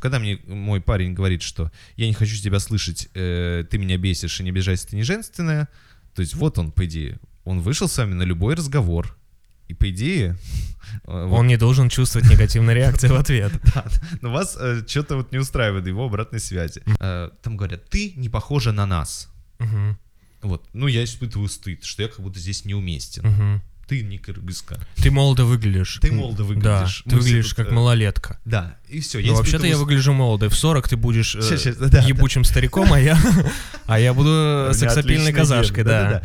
что когда мне мой парень говорит, что я не хочу тебя слышать, э, ты меня бесишь и не обижайся, ты не женственная, то есть вот он, по идее, он вышел с вами на любой разговор, и по идее... э, он не должен чувствовать негативной реакции в ответ. Да, но вас э, что-то вот не устраивает его обратной связи. Э, там говорят, ты не похожа на нас. Вот, ну я испытываю стыд, что я как будто здесь неуместен ты не кыргызка. Ты молодо выглядишь. Ты молодо выглядишь. Да, ты выглядишь как малолетка. Да, и все. Ну, вообще-то я выгляжу молодо. В 40 ты будешь э, сейчас, сейчас, да, ебучим да. стариком, а я, а я буду сексапильной казашкой, да.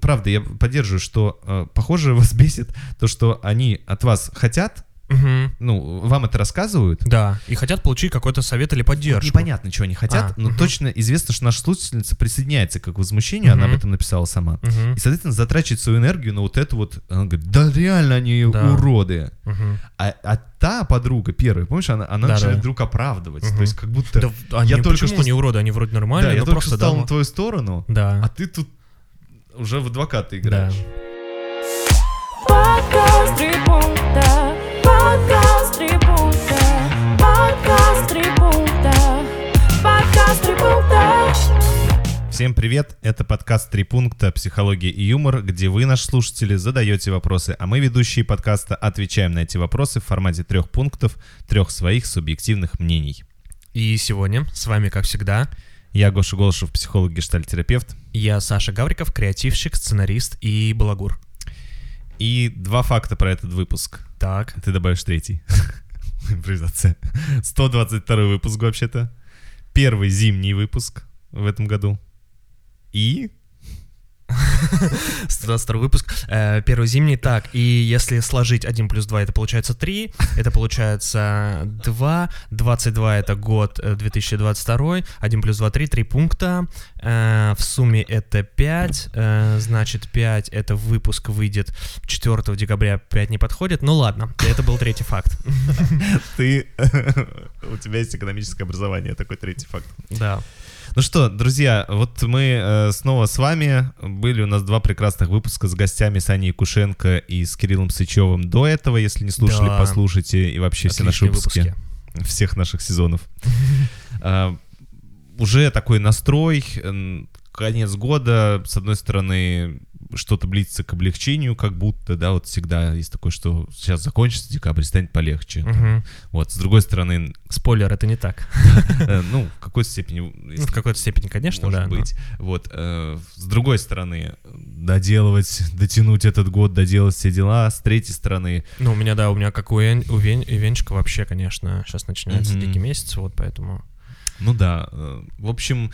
Правда, я поддерживаю, что, э, похоже, вас бесит то, что они от вас хотят, Угу. Ну, вам это рассказывают. Да, и хотят получить какой-то совет или поддержку. Непонятно, чего они хотят, а, но угу. точно известно, что наша слушательница присоединяется к возмущению, угу. она об этом написала сама. Угу. И, соответственно, затрачивает свою энергию на вот это вот. Она говорит, да реально они да. уроды. Угу. А, а та подруга первая, помнишь, она, она да, начинает да. вдруг оправдывать. Угу. То есть как будто... Да, они, я только что... не уроды? Они вроде нормальные, да, я только просто стал на твою сторону, да. а ты тут уже в адвоката играешь. Да. Подкаст три пункта. Подкаст три пункта. Подкаст три пункта. Всем привет, это подкаст «Три пункта. Психология и юмор», где вы, наши слушатели, задаете вопросы, а мы, ведущие подкаста, отвечаем на эти вопросы в формате трех пунктов, трех своих субъективных мнений. И сегодня с вами, как всегда, я Гоша Голышев, психолог, гештальтерапевт. Я Саша Гавриков, креативщик, сценарист и балагур. И два факта про этот выпуск. Так. Ты добавишь третий. Импровизация. 122 выпуск вообще-то. Первый зимний выпуск в этом году. И 122 выпуск. Э, первый зимний. Так, и если сложить 1 плюс 2, это получается 3. Это получается 2. 22 это год 2022. Э, 1 плюс 2, 3. 3 пункта. Э, в сумме это 5. Значит, 5 это выпуск выйдет 4 декабря. 5 не подходит. Ну ладно, это был третий факт. Ты... У тебя есть экономическое образование, такой третий факт. Да. Ну что, друзья, вот мы э, снова с вами. Были у нас два прекрасных выпуска с гостями с Аней Кушенко и с Кириллом Сычевым до этого. Если не слушали, да. послушайте. И вообще Отличные все наши выпуски, выпуски всех наших сезонов. А, уже такой настрой, конец года, с одной стороны, что-то близится к облегчению, как будто, да, вот всегда есть такое, что сейчас закончится декабрь, станет полегче. Угу. Вот, с другой стороны... Спойлер, это не так. Э, ну, в какой-то степени... Ну, в какой-то степени, конечно, может быть. Вот, э, с другой стороны, доделывать, дотянуть этот год, доделать все дела, с третьей стороны... Ну, у меня, да, у меня как у, Вен, у Вен, Венчика вообще, конечно, сейчас начинается дикий месяц, вот поэтому... Ну да, э, в общем,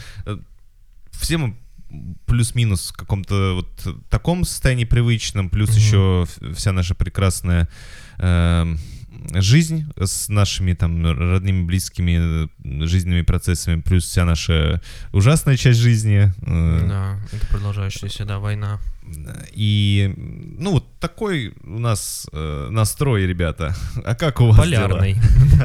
все мы плюс-минус в каком-то вот таком состоянии привычном, плюс mm-hmm. еще вся наша прекрасная э, жизнь с нашими там родными, близкими э, жизненными процессами, плюс вся наша ужасная часть жизни. Э, да, это продолжающаяся, да, война. И, ну, вот такой у нас э, настрой, ребята. А как у вас Полярный.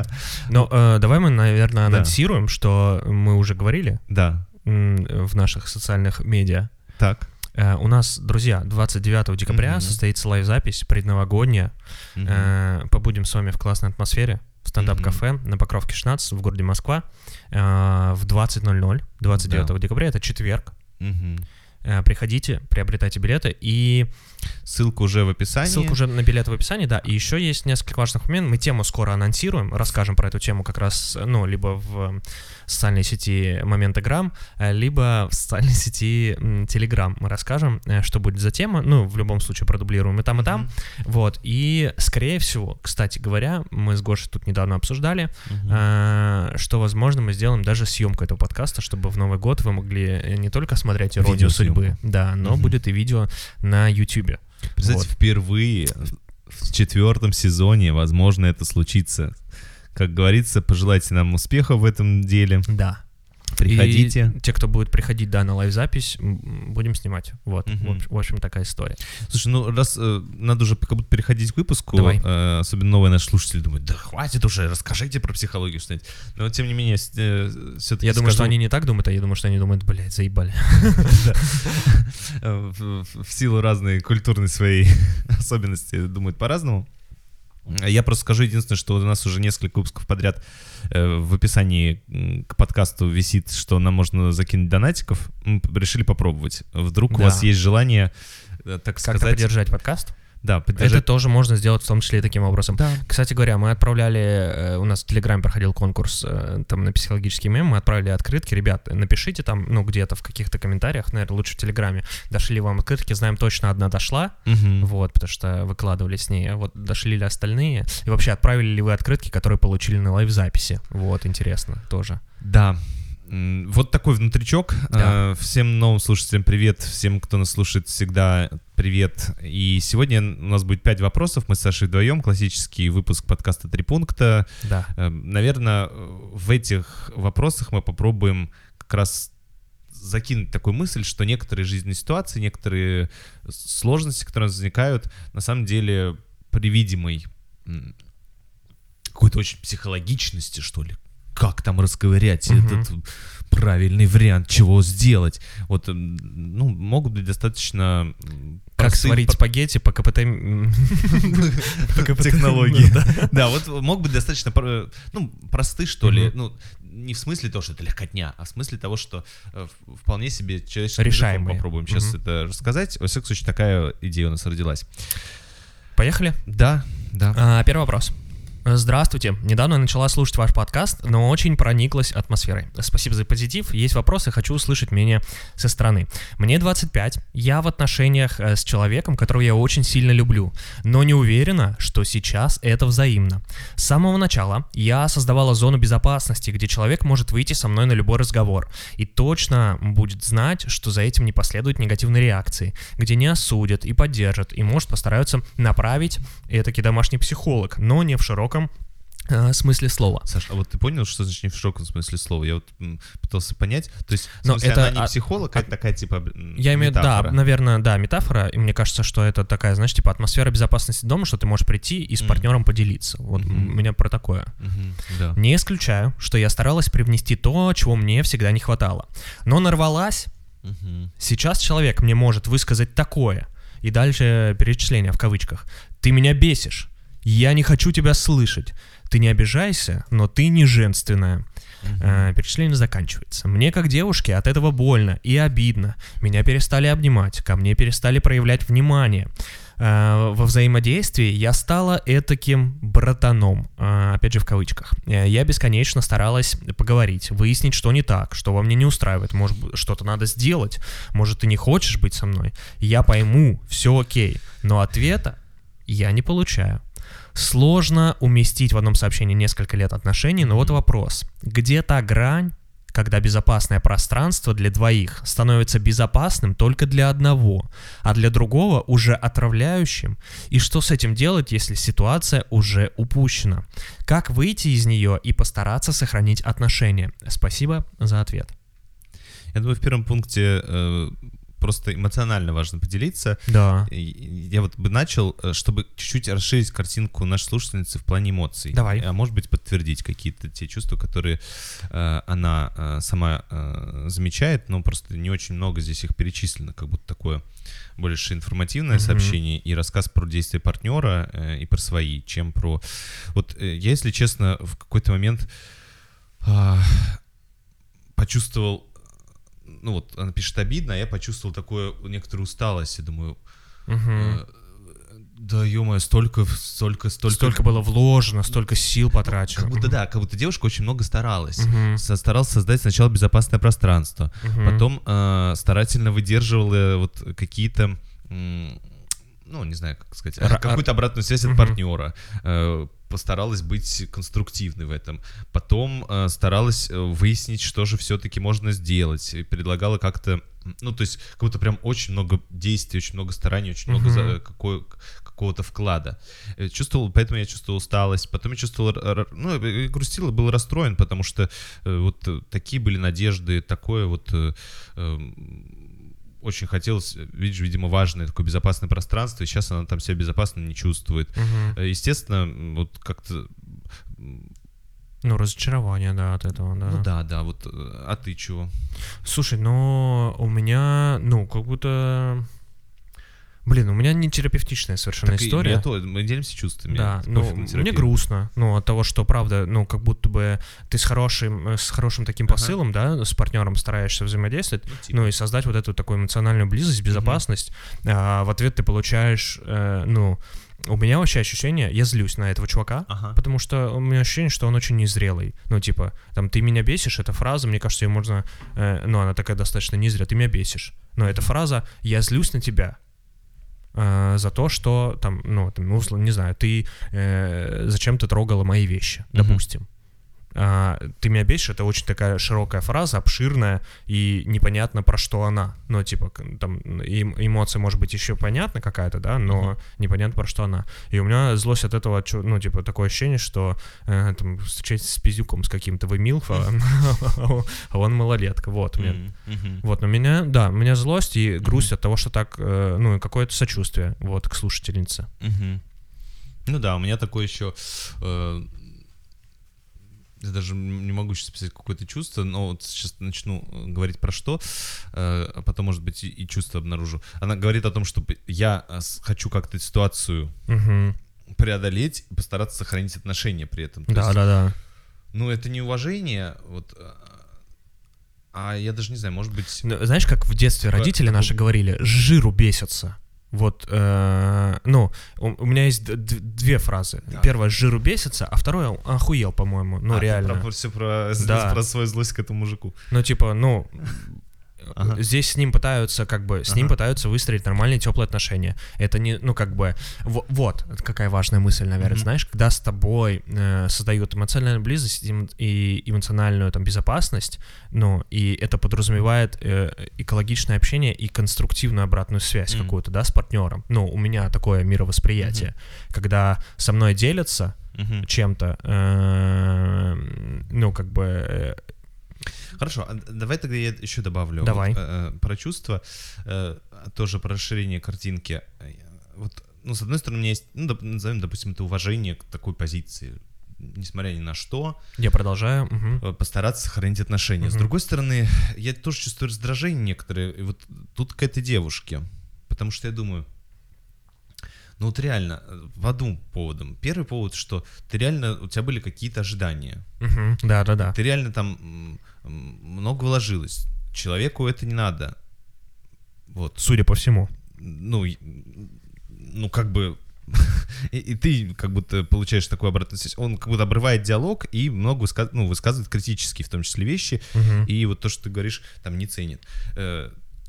Но э, давай мы, наверное, анонсируем, что мы уже говорили. Да в наших социальных медиа. Так. Uh, у нас, друзья, 29 декабря mm-hmm. состоится лайв-запись предновогодняя. Mm-hmm. Побудем с вами в классной атмосфере в стендап-кафе mm-hmm. на Покровке 16 в городе Москва uh, в 20.00 29 да. декабря. Это четверг. Mm-hmm. Приходите, приобретайте билеты и Ссылка уже в описании. Ссылка уже на билет в описании, да. И еще есть несколько важных моментов. Мы тему скоро анонсируем, расскажем про эту тему как раз, ну, либо в социальной сети Моментограм, либо в социальной сети Телеграм мы расскажем, э, что будет за тема. Ну, в любом случае продублируем и там, и там. Mm-hmm. Вот. И, скорее всего, кстати говоря, мы с Гошей тут недавно обсуждали, mm-hmm. что, возможно, мы сделаем даже съемку этого подкаста, чтобы в Новый год вы могли не только смотреть «Иронию судьбы», да, но mm-hmm. будет и видео на YouTube. Представьте, вот. впервые в четвертом сезоне, возможно, это случится. Как говорится, пожелайте нам успеха в этом деле. Да. Приходите. И те, кто будет приходить, да, на лайв-запись, будем снимать. Вот, угу. в, общем, в общем, такая история. Слушай, ну раз э, надо уже как будто переходить к выпуску, Давай. Э, особенно новые наши слушатели думают, да хватит уже, расскажите про психологию что-нибудь. Но тем не менее, э, все-таки Я думаю, что они не так думают, а я думаю, что они думают, блядь, заебали. В силу разной культурной своей особенности думают по-разному. Я просто скажу единственное, что у нас уже несколько выпусков подряд э, в описании к подкасту висит, что нам можно закинуть донатиков. Мы решили попробовать. Вдруг да. у вас есть желание, э, так Как-то сказать... поддержать подкаст? Да, поддержать. Это тоже можно сделать в том числе и таким образом. Да. Кстати говоря, мы отправляли, э, у нас в Телеграме проходил конкурс э, там на психологический мем, мы отправили открытки, ребят, напишите там, ну, где-то в каких-то комментариях, наверное, лучше в Телеграме, дошли вам открытки, знаем точно, одна дошла, угу. вот, потому что выкладывали с ней, а вот дошли ли остальные, и вообще отправили ли вы открытки, которые получили на лайв-записи, вот, интересно тоже. Да, вот такой внутричок. Да. Э, всем новым слушателям привет, всем, кто нас слушает, всегда привет. И сегодня у нас будет пять вопросов. Мы с Сашей вдвоем. Классический выпуск подкаста «Три пункта». Да. Э, наверное, в этих вопросах мы попробуем как раз закинуть такую мысль, что некоторые жизненные ситуации, некоторые сложности, которые возникают, на самом деле при видимой какой-то очень психологичности, что ли, как там расковырять угу. этот правильный вариант, чего сделать. Вот, ну, могут быть достаточно... Как сварить спагетти по КПТ... Технологии. Да, вот могут быть достаточно, ну, просты, что ли, ну, не в смысле того, что это легкотня, а в смысле того, что э, вполне себе человеческим Решаемые. попробуем сейчас это рассказать. Во всяком случае, такая идея у нас родилась. Поехали? Да, да. А, первый вопрос. Здравствуйте. Недавно начала слушать ваш подкаст, но очень прониклась атмосферой. Спасибо за позитив. Есть вопросы, хочу услышать мнение со стороны. Мне 25. Я в отношениях э, с человеком, которого я очень сильно люблю, но не уверена, что сейчас это взаимно. С самого начала я создавала зону безопасности, где человек может выйти со мной на любой разговор и точно будет знать, что за этим не последует негативной реакции, где не осудят и поддержат, и может постараются направить этакий домашний психолог, но не в широком широком э, смысле слова. Саша, а вот ты понял, что значит не в широком смысле слова? Я вот пытался понять. То есть, в смысле, Но это, она не психолог, а, это такая, типа, Я имею, да, наверное, да, метафора, и мне кажется, что это такая, знаешь, типа атмосфера безопасности дома, что ты можешь прийти и с mm. партнером поделиться. Вот mm-hmm. у меня про такое. Mm-hmm. Да. Не исключаю, что я старалась привнести то, чего мне всегда не хватало. Но нарвалась. Mm-hmm. Сейчас человек мне может высказать такое, и дальше перечисление в кавычках. Ты меня бесишь я не хочу тебя слышать. Ты не обижайся, но ты не женственная. Uh-huh. перечисление заканчивается. Мне как девушке от этого больно и обидно. Меня перестали обнимать, ко мне перестали проявлять внимание. А, во взаимодействии я стала этаким братаном, а, опять же в кавычках. Э, я бесконечно старалась поговорить, выяснить, что не так, что во мне не устраивает, может что-то надо сделать, может ты не хочешь быть со мной. Я пойму, все окей, но ответа я не получаю. Сложно уместить в одном сообщении несколько лет отношений, но вот вопрос. Где та грань, когда безопасное пространство для двоих становится безопасным только для одного, а для другого уже отравляющим? И что с этим делать, если ситуация уже упущена? Как выйти из нее и постараться сохранить отношения? Спасибо за ответ. Я думаю, в первом пункте э, просто эмоционально важно поделиться. Да. Я вот бы начал, э, чтобы чуть-чуть расширить картинку нашей слушательницы в плане эмоций. Давай. А может быть подтвердить какие-то те чувства, которые э, она э, сама э, замечает, но просто не очень много здесь их перечислено, как будто такое больше информативное mm-hmm. сообщение и рассказ про действия партнера э, и про свои, чем про... Вот э, я, если честно, в какой-то момент э, почувствовал ну вот она пишет обидно, а я почувствовал такую некоторую усталость, я думаю, угу. э, да, ё столько, столько, столько... Столько было вложено, столько сил потрачено. Как будто, да, как будто девушка очень много старалась. Угу. Старалась создать сначала безопасное пространство, угу. потом э, старательно выдерживала вот какие-то... ну, не знаю, как сказать, какую-то обратную связь от партнера. Э, постаралась быть конструктивной в этом. Потом э, старалась э, выяснить, что же все-таки можно сделать. И предлагала как-то, ну, то есть, как будто прям очень много действий, очень много стараний, очень много за, какой, какого-то вклада. Э, чувствовал, поэтому я чувствовал усталость. Потом я чувствовал, ну, грустил и был расстроен, потому что э, вот такие были надежды, такое вот... Э, э, очень хотелось, видишь, видимо, важное такое безопасное пространство, и сейчас она там себя безопасно не чувствует. Угу. Естественно, вот как-то... Ну, разочарование, да, от этого, да. Ну да, да, вот, э, а ты чего? Слушай, ну, у меня, ну, как будто Блин, у меня не терапевтичная совершенно Так история. то, мы делимся чувствами. Да, ну, мне грустно, ну, от того, что, правда, ну, как будто бы ты с хорошим, э, с хорошим таким Ага. посылом, да, с партнером стараешься взаимодействовать, Ну, типа. ну, и создать вот эту такую эмоциональную близость, безопасность, а в ответ ты получаешь, э, ну, у меня вообще ощущение, я злюсь на этого чувака, Ага. потому что у меня ощущение, что он очень незрелый. Ну, типа, там, ты меня бесишь, эта фраза, мне кажется, ее можно, э, ну, она такая достаточно незрелая, ты меня бесишь. Но эта фраза «я злюсь на тебя», э, за то, что там, ну, там, ну, не знаю, ты э, зачем ты трогала мои вещи, допустим. А, ты меня бесишь, это очень такая широкая фраза, обширная, и непонятно про что она. Ну, типа, там, эм- эмоция может быть еще понятна какая-то, да, но Мгм. непонятно про что она. И у меня злость от этого, ну, типа, такое ощущение, что э, там встречаетесь с пиздюком с каким-то, вы милф, а а он малолетка, вот. мне мгм. вот, но меня, да, у меня злость и грусть от того, что так, э, ну, какое-то сочувствие, вот, к слушательнице. Ну да, у меня такое еще... э, я даже не могу сейчас писать какое-то чувство, но вот сейчас начну э, говорить про что, э, а потом, может быть, и, и чувство обнаружу. Она говорит о том, что я э, хочу как-то ситуацию Мгм. преодолеть и постараться сохранить отношения при этом. То Да, есть, да, да. Ну, это не уважение, вот, э, а я даже не знаю, может быть... Ну, Знаешь, как в детстве Типа, родители наши такой- говорили, жиру бесятся. Вот, э, ну, у, у меня есть две фразы. Так. Первая жиру бесится, а вторая охуел, по-моему. Ну, А, ты реально. Про, все про, Да. про свою злость к этому мужику. Ну, типа, ну, Ага. здесь с ним пытаются, как бы, с ним Ага. пытаются выстроить нормальные теплые отношения. Это не, ну, как бы, во- вот, какая важная мысль, наверное, Мгм. знаешь, когда с тобой э, создают эмоциональную близость и эмоциональную, там, безопасность, ну, и это подразумевает э, экологичное общение и конструктивную обратную связь Мгм. какую-то, да, с партнером. Ну, у меня такое мировосприятие, когда со мной делятся Мгм. чем-то, э, ну, как бы, э, Хорошо, а давай тогда я еще добавлю. Давай. Вот, э, э, про чувства, э, тоже про расширение картинки. Вот, ну, с одной стороны, у меня есть, ну, доп- назовем, допустим, это уважение к такой позиции. Несмотря ни на что, я продолжаю. э, постараться сохранить отношения. С Мгм. другой стороны, я тоже чувствую раздражение некоторые. И вот тут к этой девушке. Потому что я думаю, ну вот реально, по двум поводам. Первый повод, что ты реально, у тебя были какие-то ожидания. Мгм. Да, да, да. Ты реально там много вложилось. Человеку это не надо. Вот. Судя по всему. Ну, ну как бы... И, и ты как будто получаешь такую обратную связь. Он как будто обрывает диалог и много высказ... ну, высказывает критические, в том числе, вещи. Мгм. И вот то, что ты говоришь, там не ценит.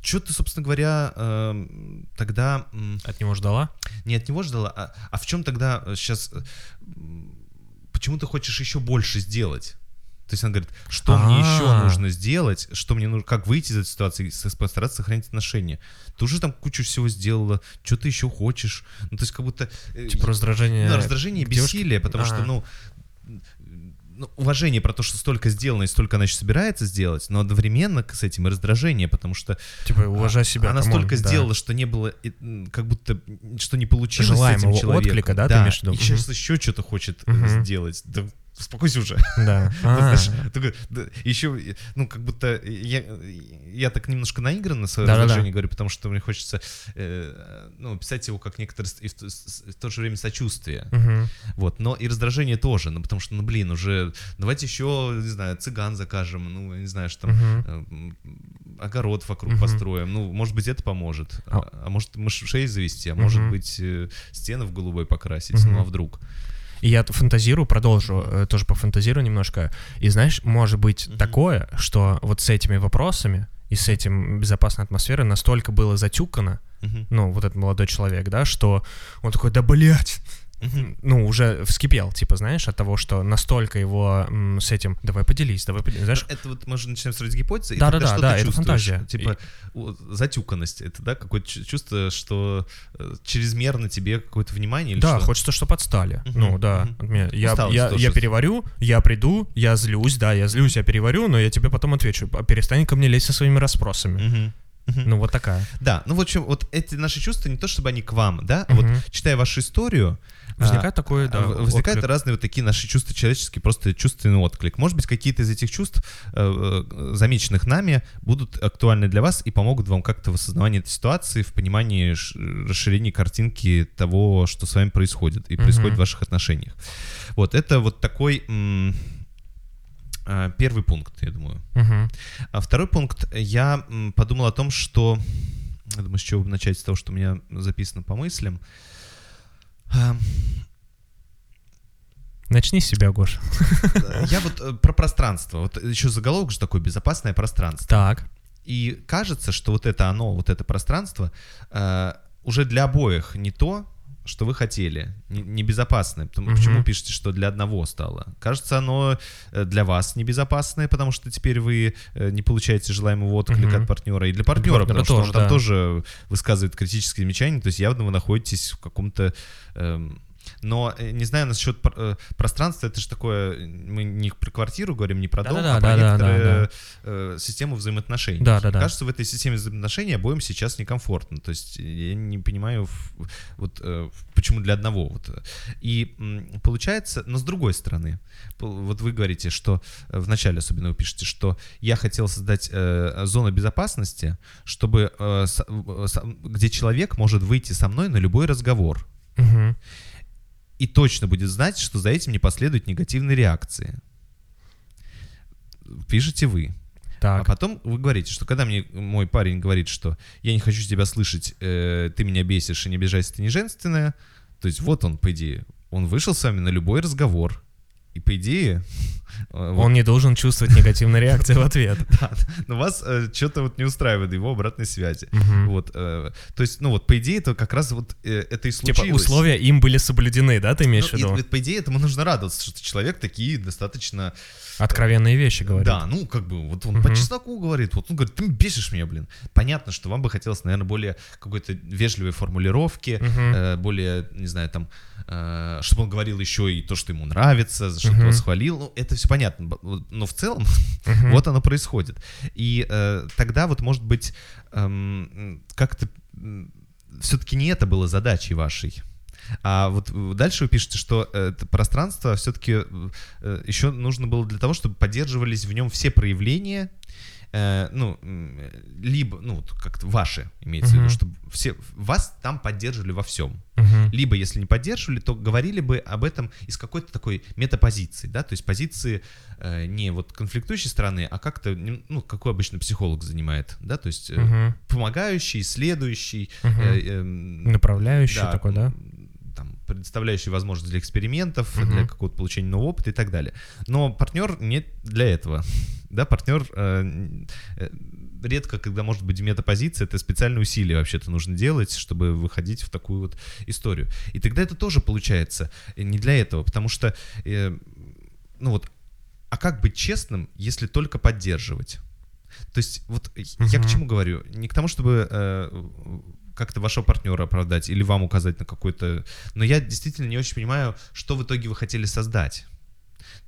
Что ты, собственно говоря, эм, тогда От него ждала? не от него ждала, а, а в чем тогда сейчас... Почему ты хочешь еще больше сделать? То есть она говорит, что мне еще А. нужно сделать, что мне нужно, как выйти из этой ситуации, с- постараться сохранить отношения. Ты уже там кучу всего сделала, что ты еще хочешь? Ну, то есть как будто... э, Типа раздражение. ну, раздражение и бессилие, потому что, А. ну, ну, уважение про то, что столько сделано и столько она еще собирается сделать, но одновременно с этим и раздражение, потому что Типа, уважай себя. она столько да. сделала, что не было, как будто, что не получилось с Желаемого этим человеком. отклика, да, ты имеешь в виду? и сейчас еще что-то хочет Мгм. сделать. Да успокойся уже. Да. А, еще, ну, как будто я, так немножко наигранно свое Да-да-да. раздражение говорю, потому что мне хочется, э, ну, писать его как некоторое с- и в, то- же время сочувствие. Вот, но и раздражение тоже, ну, потому что, ну, блин, уже, давайте еще, не знаю, цыган закажем, ну, не знаю, что там, э, огород вокруг построим, ну, может быть, это поможет, А- а, а может, мышей завести, а может быть, э, стены в голубой покрасить, ну, а вдруг? И я фантазирую, продолжу, э, тоже пофантазирую немножко. И знаешь, может быть Мгм. такое, что вот с этими вопросами и с этим безопасной атмосферой настолько было затюкано, Мгм. ну, вот этот молодой человек, да, что он такой, да, блядь, Мгм. Ну, уже вскипел, типа, знаешь, от того, что настолько его м, с этим, давай поделись, давай поделись, знаешь, Это вот мы же начинаем строить гипотезы, и Да-да-да, тогда что да, ты это фантазия. Типа у- затюканность, это, да, какое-то чу- чувство, что э, чрезмерно тебе какое-то внимание или Да, что? хочется, чтобы отстали. Мгм, Ну, да. меня. Я, я, тоже. я переварю, я приду, я злюсь, да, я злюсь, я переварю, но я тебе потом отвечу. а Перестань ко мне лезть со своими расспросами. Ну, вот такая. Да, ну, в общем, вот эти наши чувства, не то чтобы они к вам, да, вот читая вашу историю, Возникает а, такое, да. Возникают отклик. разные вот такие наши чувства человеческие, просто чувственный отклик. Может быть, какие-то из этих чувств, э, э, замеченных нами, будут актуальны для вас и помогут вам как-то в осознавании этой ситуации, в понимании расширении картинки того, что с вами происходит и происходит в ваших отношениях. Вот это вот такой а, первый пункт, я думаю. Угу. А второй пункт, я подумал о том, что... Я думаю, с чего бы начать, с того, что у меня записано по мыслям. Начни с себя, Гош. Я вот э, про пространство. Вот еще заголовок же такой «безопасное пространство». Так. И кажется, что вот это оно, вот это пространство э, уже для обоих не то, что вы хотели, небезопасное. Потому, угу. Почему пишете, что для одного стало? Кажется, оно э, для вас небезопасное, потому что теперь вы э, не получаете желаемого отклика угу. от партнера, и для партнера, потому что тоже, он там да. тоже высказывает критические замечания, то есть явно вы находитесь в каком-то... Эм, но э, не знаю насчет э, пространства, это же такое, мы не про квартиру говорим, не про дом, да, а про да, некоторую да, да. Э, систему взаимоотношений. Да, да, да. Кажется, в этой системе взаимоотношений обоим сейчас некомфортно. То есть я не понимаю, вот почему для одного. Вот. И получается, но с другой стороны, вот вы говорите, что в начале особенно вы пишете, что я хотел создать э, зону безопасности, чтобы э, с, с, где человек может выйти со мной на любой разговор. Угу и точно будет знать, что за этим не последует негативной реакции. Пишете вы. Так. А потом вы говорите, что когда мне мой парень говорит, что я не хочу тебя слышать, э, ты меня бесишь и не обижайся, ты не женственная, то есть вот он, по идее, он вышел с вами на любой разговор, и по идее... Э, он не должен чувствовать негативной реакции в ответ. Да, но вас э, что-то вот не устраивает его обратной связи. Вот, э, то есть, ну вот, по идее, это как раз вот это и типа случилось. Типа условия им были соблюдены, да, ты имеешь ну, в виду? По идее, этому нужно радоваться, что человек такие достаточно... Откровенные вещи говорит. Да, ну, как бы, вот он по чесноку говорит, вот он говорит, ты бесишь меня, блин. Понятно, что вам бы хотелось, наверное, более какой-то вежливой формулировки, более, не знаю, там, чтобы он говорил еще и то, что ему нравится, за что uh-huh. вас хвалил. Ну, это все понятно. Но в целом uh-huh. вот оно происходит. И э, тогда вот, может быть, эм, как-то все-таки не это было задачей вашей. А вот дальше вы пишете, что это пространство все-таки э, еще нужно было для того, чтобы поддерживались в нем все проявления э, ну, либо, ну, как-то ваши, имеется uh-huh. в виду, чтобы все, вас там поддерживали во всем. Uh-huh. Либо, если не поддерживали, то говорили бы об этом из какой-то такой метапозиции, да, то есть позиции э, не вот конфликтующей стороны, а как-то, ну, какой обычно психолог занимает, да, то есть э, uh-huh. помогающий, следующий. Uh-huh. Э, э, Направляющий да, такой, да? там, предоставляющий возможность для экспериментов, uh-huh. для какого-то получения нового опыта и так далее. Но партнер не для этого. Да, партнер э, э, редко, когда может быть метапозиция, это специальные усилия вообще-то нужно делать, чтобы выходить в такую вот историю. И тогда это тоже получается э, не для этого, потому что, э, ну вот, а как быть честным, если только поддерживать? То есть вот uh-huh. я к чему говорю? Не к тому, чтобы э, как-то вашего партнера оправдать или вам указать на какой-то... Но я действительно не очень понимаю, что в итоге вы хотели создать.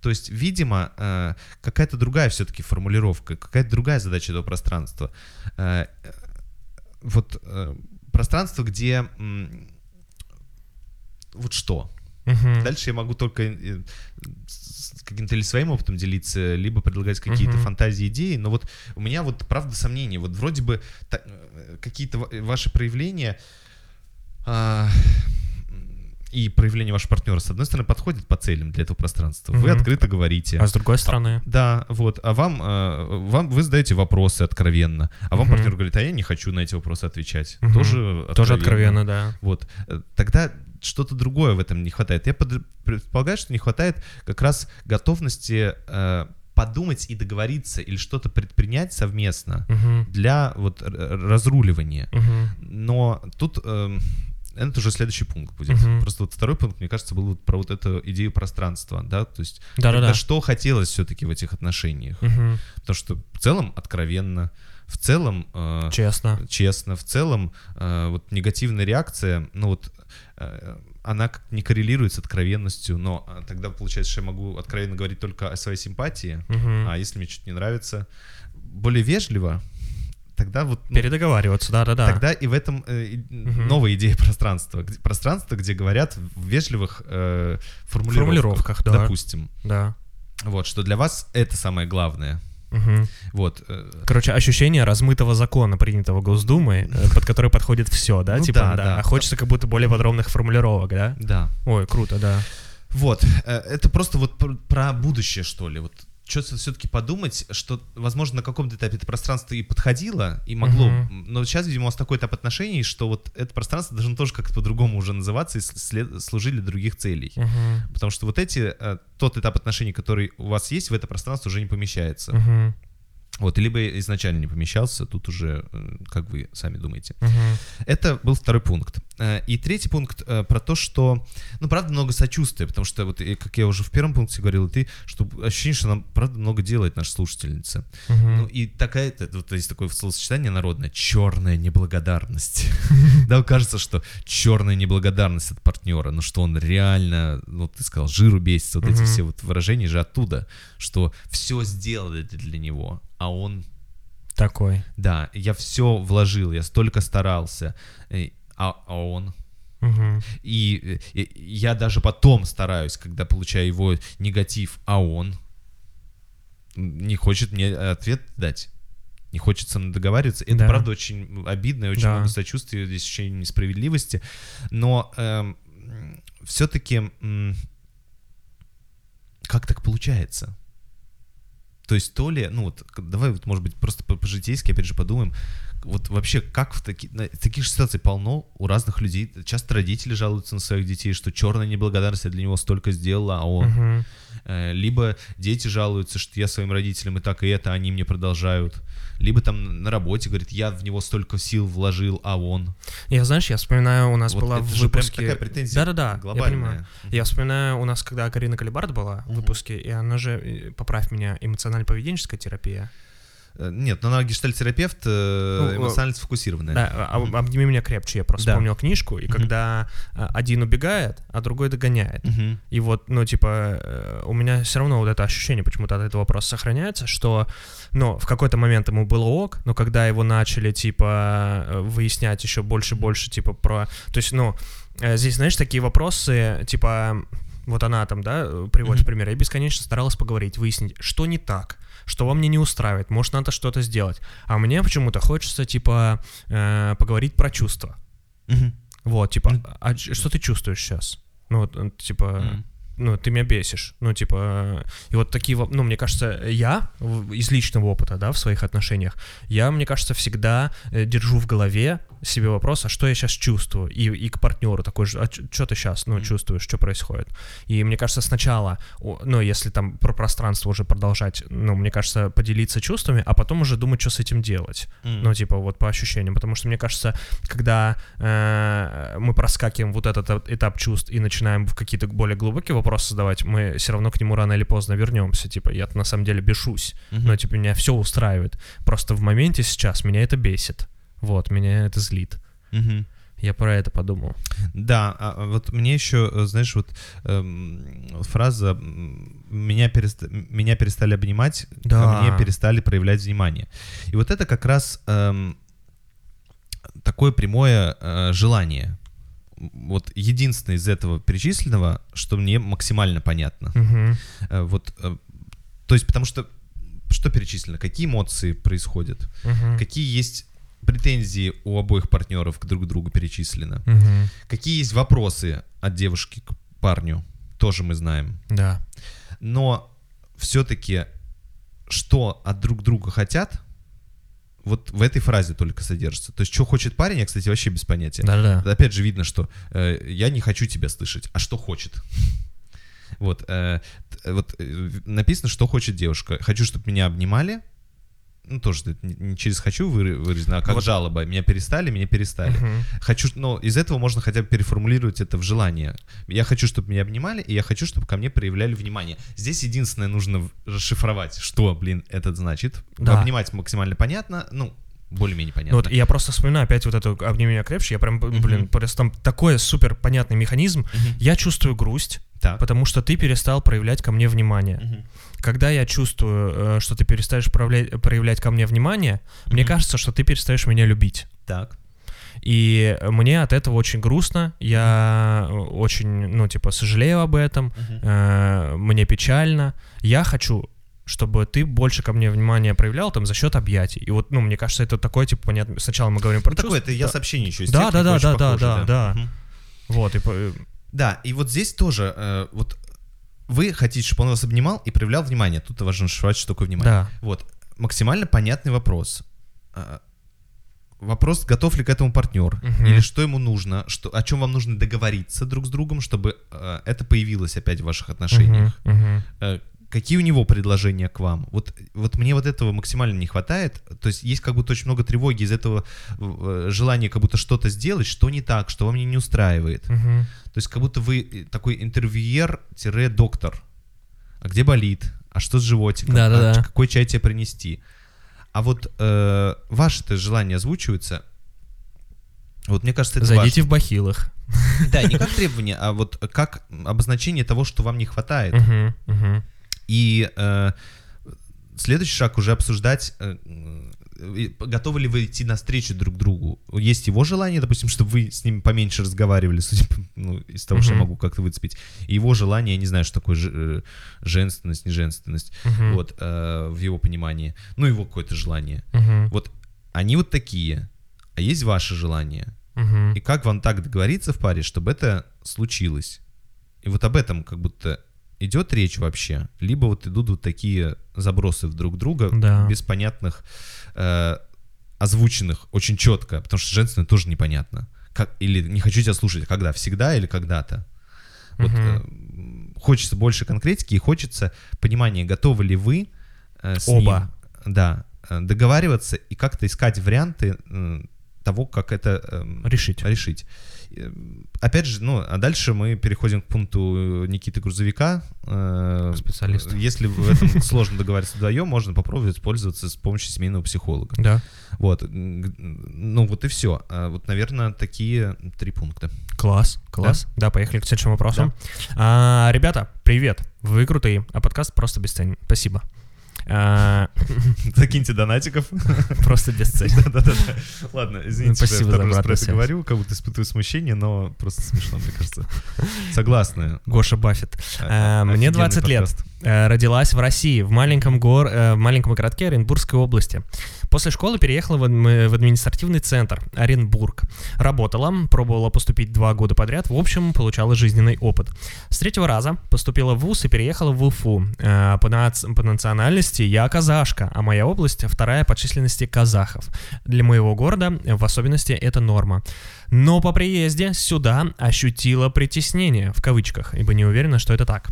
То есть, видимо, э, какая-то другая все-таки формулировка, какая-то другая задача этого пространства. Э, вот э, пространство, где вот что. Угу. Дальше я могу только каким-то или своим опытом делиться, либо предлагать какие-то угу. фантазии, идеи. Но вот у меня вот правда сомнения. Вот вроде бы какие-то ваши проявления а, и проявление вашего партнера, с одной стороны, подходит по целям для этого пространства. Вы угу. открыто говорите. А с другой стороны? А, да, вот. А вам, а, вам вы задаете вопросы откровенно, а вам угу. партнер говорит, а я не хочу на эти вопросы отвечать. Угу. Тоже откровенно. Тоже откровенно, да. Вот. Тогда что-то другое в этом не хватает. Я предполагаю, что не хватает как раз готовности э, подумать и договориться или что-то предпринять совместно угу. для вот разруливания. Угу. Но тут э, это уже следующий пункт будет. Угу. Просто вот второй пункт, мне кажется, был вот про вот эту идею пространства, да, то есть да, да, да. что хотелось все-таки в этих отношениях, угу. потому что в целом откровенно, в целом э, честно, честно, в целом э, вот негативная реакция, ну вот э, она не коррелирует с откровенностью, но а, тогда получается, что я могу откровенно говорить только о своей симпатии, угу. а если мне что-то не нравится, более вежливо, тогда вот... Ну, Передоговариваться, да-да-да. Тогда и в этом э, угу. новая идея пространства. Где, пространство, где говорят в вежливых э, формулировках, формулировках да. допустим. Да. Вот, что для вас это самое главное. Угу. Вот. Э, Короче, ощущение размытого закона, принятого Госдумой, э, под который подходит все, да? Ну, типа, да, да. да. А хочется как будто более подробных формулировок, да? Да. Ой, круто, да. Вот. Э, это просто вот про будущее, что ли. Вот что-то все-таки подумать, что, возможно, на каком-то этапе это пространство и подходило, и могло, uh-huh. но сейчас, видимо, у вас такой этап отношений, что вот это пространство должно тоже как-то по-другому уже называться и след- служить для других целей. Uh-huh. Потому что вот эти, э, тот этап отношений, который у вас есть, в это пространство уже не помещается. Uh-huh. Вот, либо изначально не помещался, тут уже, э, как вы сами думаете. Угу. Это был второй пункт. Э, и третий пункт э, про то, что, ну, правда, много сочувствия, потому что, вот, как я уже в первом пункте говорил, и ты, что ощущение, что нам, правда, много делает наша слушательница. Угу. Ну, и такая, вот есть такое словосочетание народное, черная неблагодарность. Да, кажется, что черная неблагодарность от партнера, ну, что он реально, вот ты сказал, жиру бесится, вот эти все вот выражения же оттуда, что все сделали для него, а он... Такой. Да, я все вложил, я столько старался, а, а он... Угу. И, и я даже потом стараюсь, когда получаю его негатив, а он не хочет мне ответ дать. Не хочется договариваться. Это, да. правда, очень обидно, и очень да. много сочувствия, здесь ощущение несправедливости. Но эм, все-таки эм, как так получается? То есть то ли, ну вот, давай вот, может быть, просто по-житейски, опять же, подумаем, вот вообще, как в таки, таких ситуаций полно у разных людей. Часто родители жалуются на своих детей, что черная неблагодарность для него столько сделала, а он... Угу. Либо дети жалуются, что я своим родителям и так, и это, они мне продолжают. Либо там на работе говорит, я в него столько сил вложил, а он. Я, знаешь, я вспоминаю, у нас вот была это в же выпуске... Прям такая претензия Да-да-да, глобальная. я понимаю. Я вспоминаю, у нас, когда Карина Калибард была в выпуске, и она же, поправь меня, эмоционально-поведенческая терапия. Э, нет, но она гештальтерапевт э, ну, эмоционально сфокусированная. Да, а, обними меня крепче, я просто да. вспомнил книжку, и uh-huh. когда один убегает, а другой догоняет. Uh-huh. И вот, ну, типа, э, у меня все равно вот это ощущение почему-то от этого вопроса сохраняется, что, ну, в какой-то момент ему было ок, но когда его начали, типа, выяснять еще больше и больше, типа, про... То есть, ну, здесь, знаешь, такие вопросы, типа, вот она там, да, приводит uh-huh. пример, я бесконечно старалась поговорить, выяснить, что не так, что во мне не устраивает, может, надо что-то сделать. А мне почему-то хочется, типа, э, поговорить про чувства. Угу. Вот, типа, а что ты чувствуешь сейчас? Ну, вот, типа, mm ну, ты меня бесишь. Ну, типа, и вот такие, ну, мне кажется, я из личного опыта, да, в своих отношениях, я, мне кажется, всегда э, держу в голове себе вопрос, а что я сейчас чувствую? И, и к партнеру такой же, а что ты сейчас, ну, чувствуешь, что происходит? И мне кажется, сначала, ну, если там про пространство уже продолжать, ну, мне кажется, поделиться чувствами, а потом уже думать, что с этим делать. Mm. Ну, типа, вот по ощущениям. Потому что, мне кажется, когда э, мы проскакиваем вот этот этап чувств и начинаем в какие-то более глубокие вопросы вопрос задавать, мы все равно к нему рано или поздно вернемся. Типа, я на самом деле бешусь, uh-huh. но типа меня все устраивает. Просто в моменте сейчас меня это бесит. Вот, меня это злит. Uh-huh. Я про это подумал. Да, а, а вот мне еще, знаешь, вот эм, фраза меня, перест... меня перестали обнимать, да. а мне перестали проявлять внимание. И вот это как раз эм, такое прямое э, желание вот единственное из этого перечисленного, что мне максимально понятно. Угу. Вот, э, то есть, потому что что перечислено, какие эмоции происходят, угу. какие есть претензии у обоих партнеров к друг другу перечислены, угу. какие есть вопросы от девушки к парню, тоже мы знаем. Да. Но все-таки что от друг друга хотят, вот в этой фразе только содержится. То есть, что хочет парень, я, кстати, вообще без понятия. Да-да. Опять же, видно, что э, я не хочу тебя слышать, а что хочет. Вот, э, вот э, написано, что хочет девушка. Хочу, чтобы меня обнимали, ну, тоже не через «хочу» выразено, а как вот. жалоба. Меня перестали, меня перестали. Угу. Хочу, но из этого можно хотя бы переформулировать это в желание. Я хочу, чтобы меня обнимали, и я хочу, чтобы ко мне проявляли внимание. Здесь единственное нужно расшифровать, что, блин, это значит. Да. Обнимать максимально понятно, ну, более-менее понятно. Ну, вот я просто вспоминаю опять вот эту «Обними меня крепче», я прям, блин, uh-huh. просто там такой супер понятный механизм. Uh-huh. Я чувствую грусть, Так. потому что ты перестал проявлять ко мне внимание. Мгм. Когда я чувствую, э, что ты перестаешь проявлять, проявлять ко мне внимание, мне Мгм. кажется, что ты перестаешь меня любить. Так. И мне от этого очень грустно, я э, очень, ну, типа, сожалею об этом, э, мне печально. Я хочу, чтобы ты больше ко мне внимание проявлял там за счет объятий. И вот, ну, мне кажется, это такое, типа, понятно. Сначала мы говорим про Ну, такое, чувства, это я да. сообщение еще из Да, да, да, да, да, да, да. Вот, и Да, и вот здесь тоже, э, вот вы хотите, чтобы он вас обнимал и проявлял внимание. Тут важно шифровать, что такое внимание. да. Вот, максимально понятный вопрос. А, Вопрос, готов ли к этому партнер, Мгм. или что ему нужно, что, о чем вам нужно договориться друг с другом, чтобы э, это появилось опять в ваших отношениях. Мгм. Э, какие у него предложения к вам? Вот, вот мне вот этого максимально не хватает. То есть есть как будто очень много тревоги из этого э, желания как будто что-то сделать, что не так, что вам не устраивает. Мгм. То есть как будто вы э, такой интервьюер-доктор. А где болит? А что с животиком? Да-да-да. А какой чай тебе принести? А вот э, ваши-то желания озвучиваются. Вот мне кажется, это Зайдите в бахилах. важно. Да, не как требование, а вот как обозначение того, что вам не хватает. Мгм, мгм. И э, следующий шаг уже обсуждать, э, готовы ли вы идти навстречу друг другу. Есть его желание, допустим, чтобы вы с ним поменьше разговаривали, судя по, ну, из того, что я могу как-то выцепить. И его желание, я не знаю, что такое же- э, женственность, не женственность, Мгм. вот, э, в его понимании. Ну, его какое-то желание. Мгм. Вот они вот такие, а есть ваши желания. Мгм. И как вам так договориться в паре, чтобы это случилось? И вот об этом как будто идет речь вообще, либо вот идут вот такие забросы в друг друга Да. без понятных, э, озвученных очень четко, потому что женственное тоже непонятно. Как, или не хочу тебя слушать, когда? Всегда или когда-то? Вот Мгм. э, хочется больше конкретики и хочется понимания, готовы ли вы э, с Оба. ним, да, э, договариваться и как-то искать варианты э, того, как это эм, Решить. решить. Э, Опять же, ну, а дальше мы переходим к пункту Никиты Грузовика. Э, К специалисту. Если в этом сложно договориться вдвоем, можно попробовать пользоваться с помощью семейного психолога. Да. Вот. Ну, вот и все. Вот, наверное, такие три пункта. Класс, класс. Да, поехали к следующему вопросу. А, ребята, привет. Вы крутые, а подкаст просто бесценен. Спасибо. А, Закиньте донатиков. просто бесценен. Да-да-да. Ладно, извините, что я второй раз про это говорю, как будто испытываю смущение, но просто смешно, мне кажется. Согласны. Гоша Баффет. А- А, Мне офигенный 20 лет. Э, Родилась в России, в маленьком, гор... э, в маленьком городке Оренбургской области. После школы переехала в адми- в административный центр Оренбург. Работала, пробовала поступить два года подряд, в общем, получала жизненный опыт. С третьего раза поступила в ВУЗ и переехала в Уфу. Э, По, нац- по национальности я казашка, а моя область вторая по численности казахов. Для моего города, в особенности, это норма. Но по приезде сюда ощутила притеснение, в кавычках, ибо не уверена, что это так.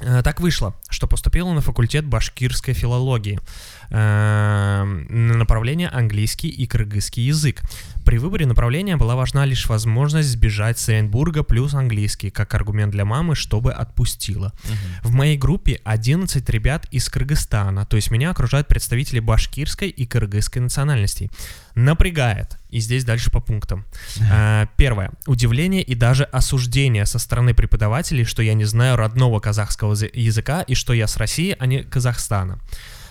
Э, Так вышло, что поступила на факультет башкирской филологии э, на направление английский и кыргызский язык. При выборе направления была важна лишь возможность сбежать с Оренбурга плюс английский, как аргумент для мамы, чтобы отпустила. В моей группе 11 ребят из Кыргызстана, то есть меня окружают представители башкирской и кыргызской национальностей. Напрягает. И здесь дальше по пунктам. А, Первое. Удивление и даже осуждение со стороны преподавателей, что я не знаю родного казахского язы- языка и что я с России, а не Казахстана.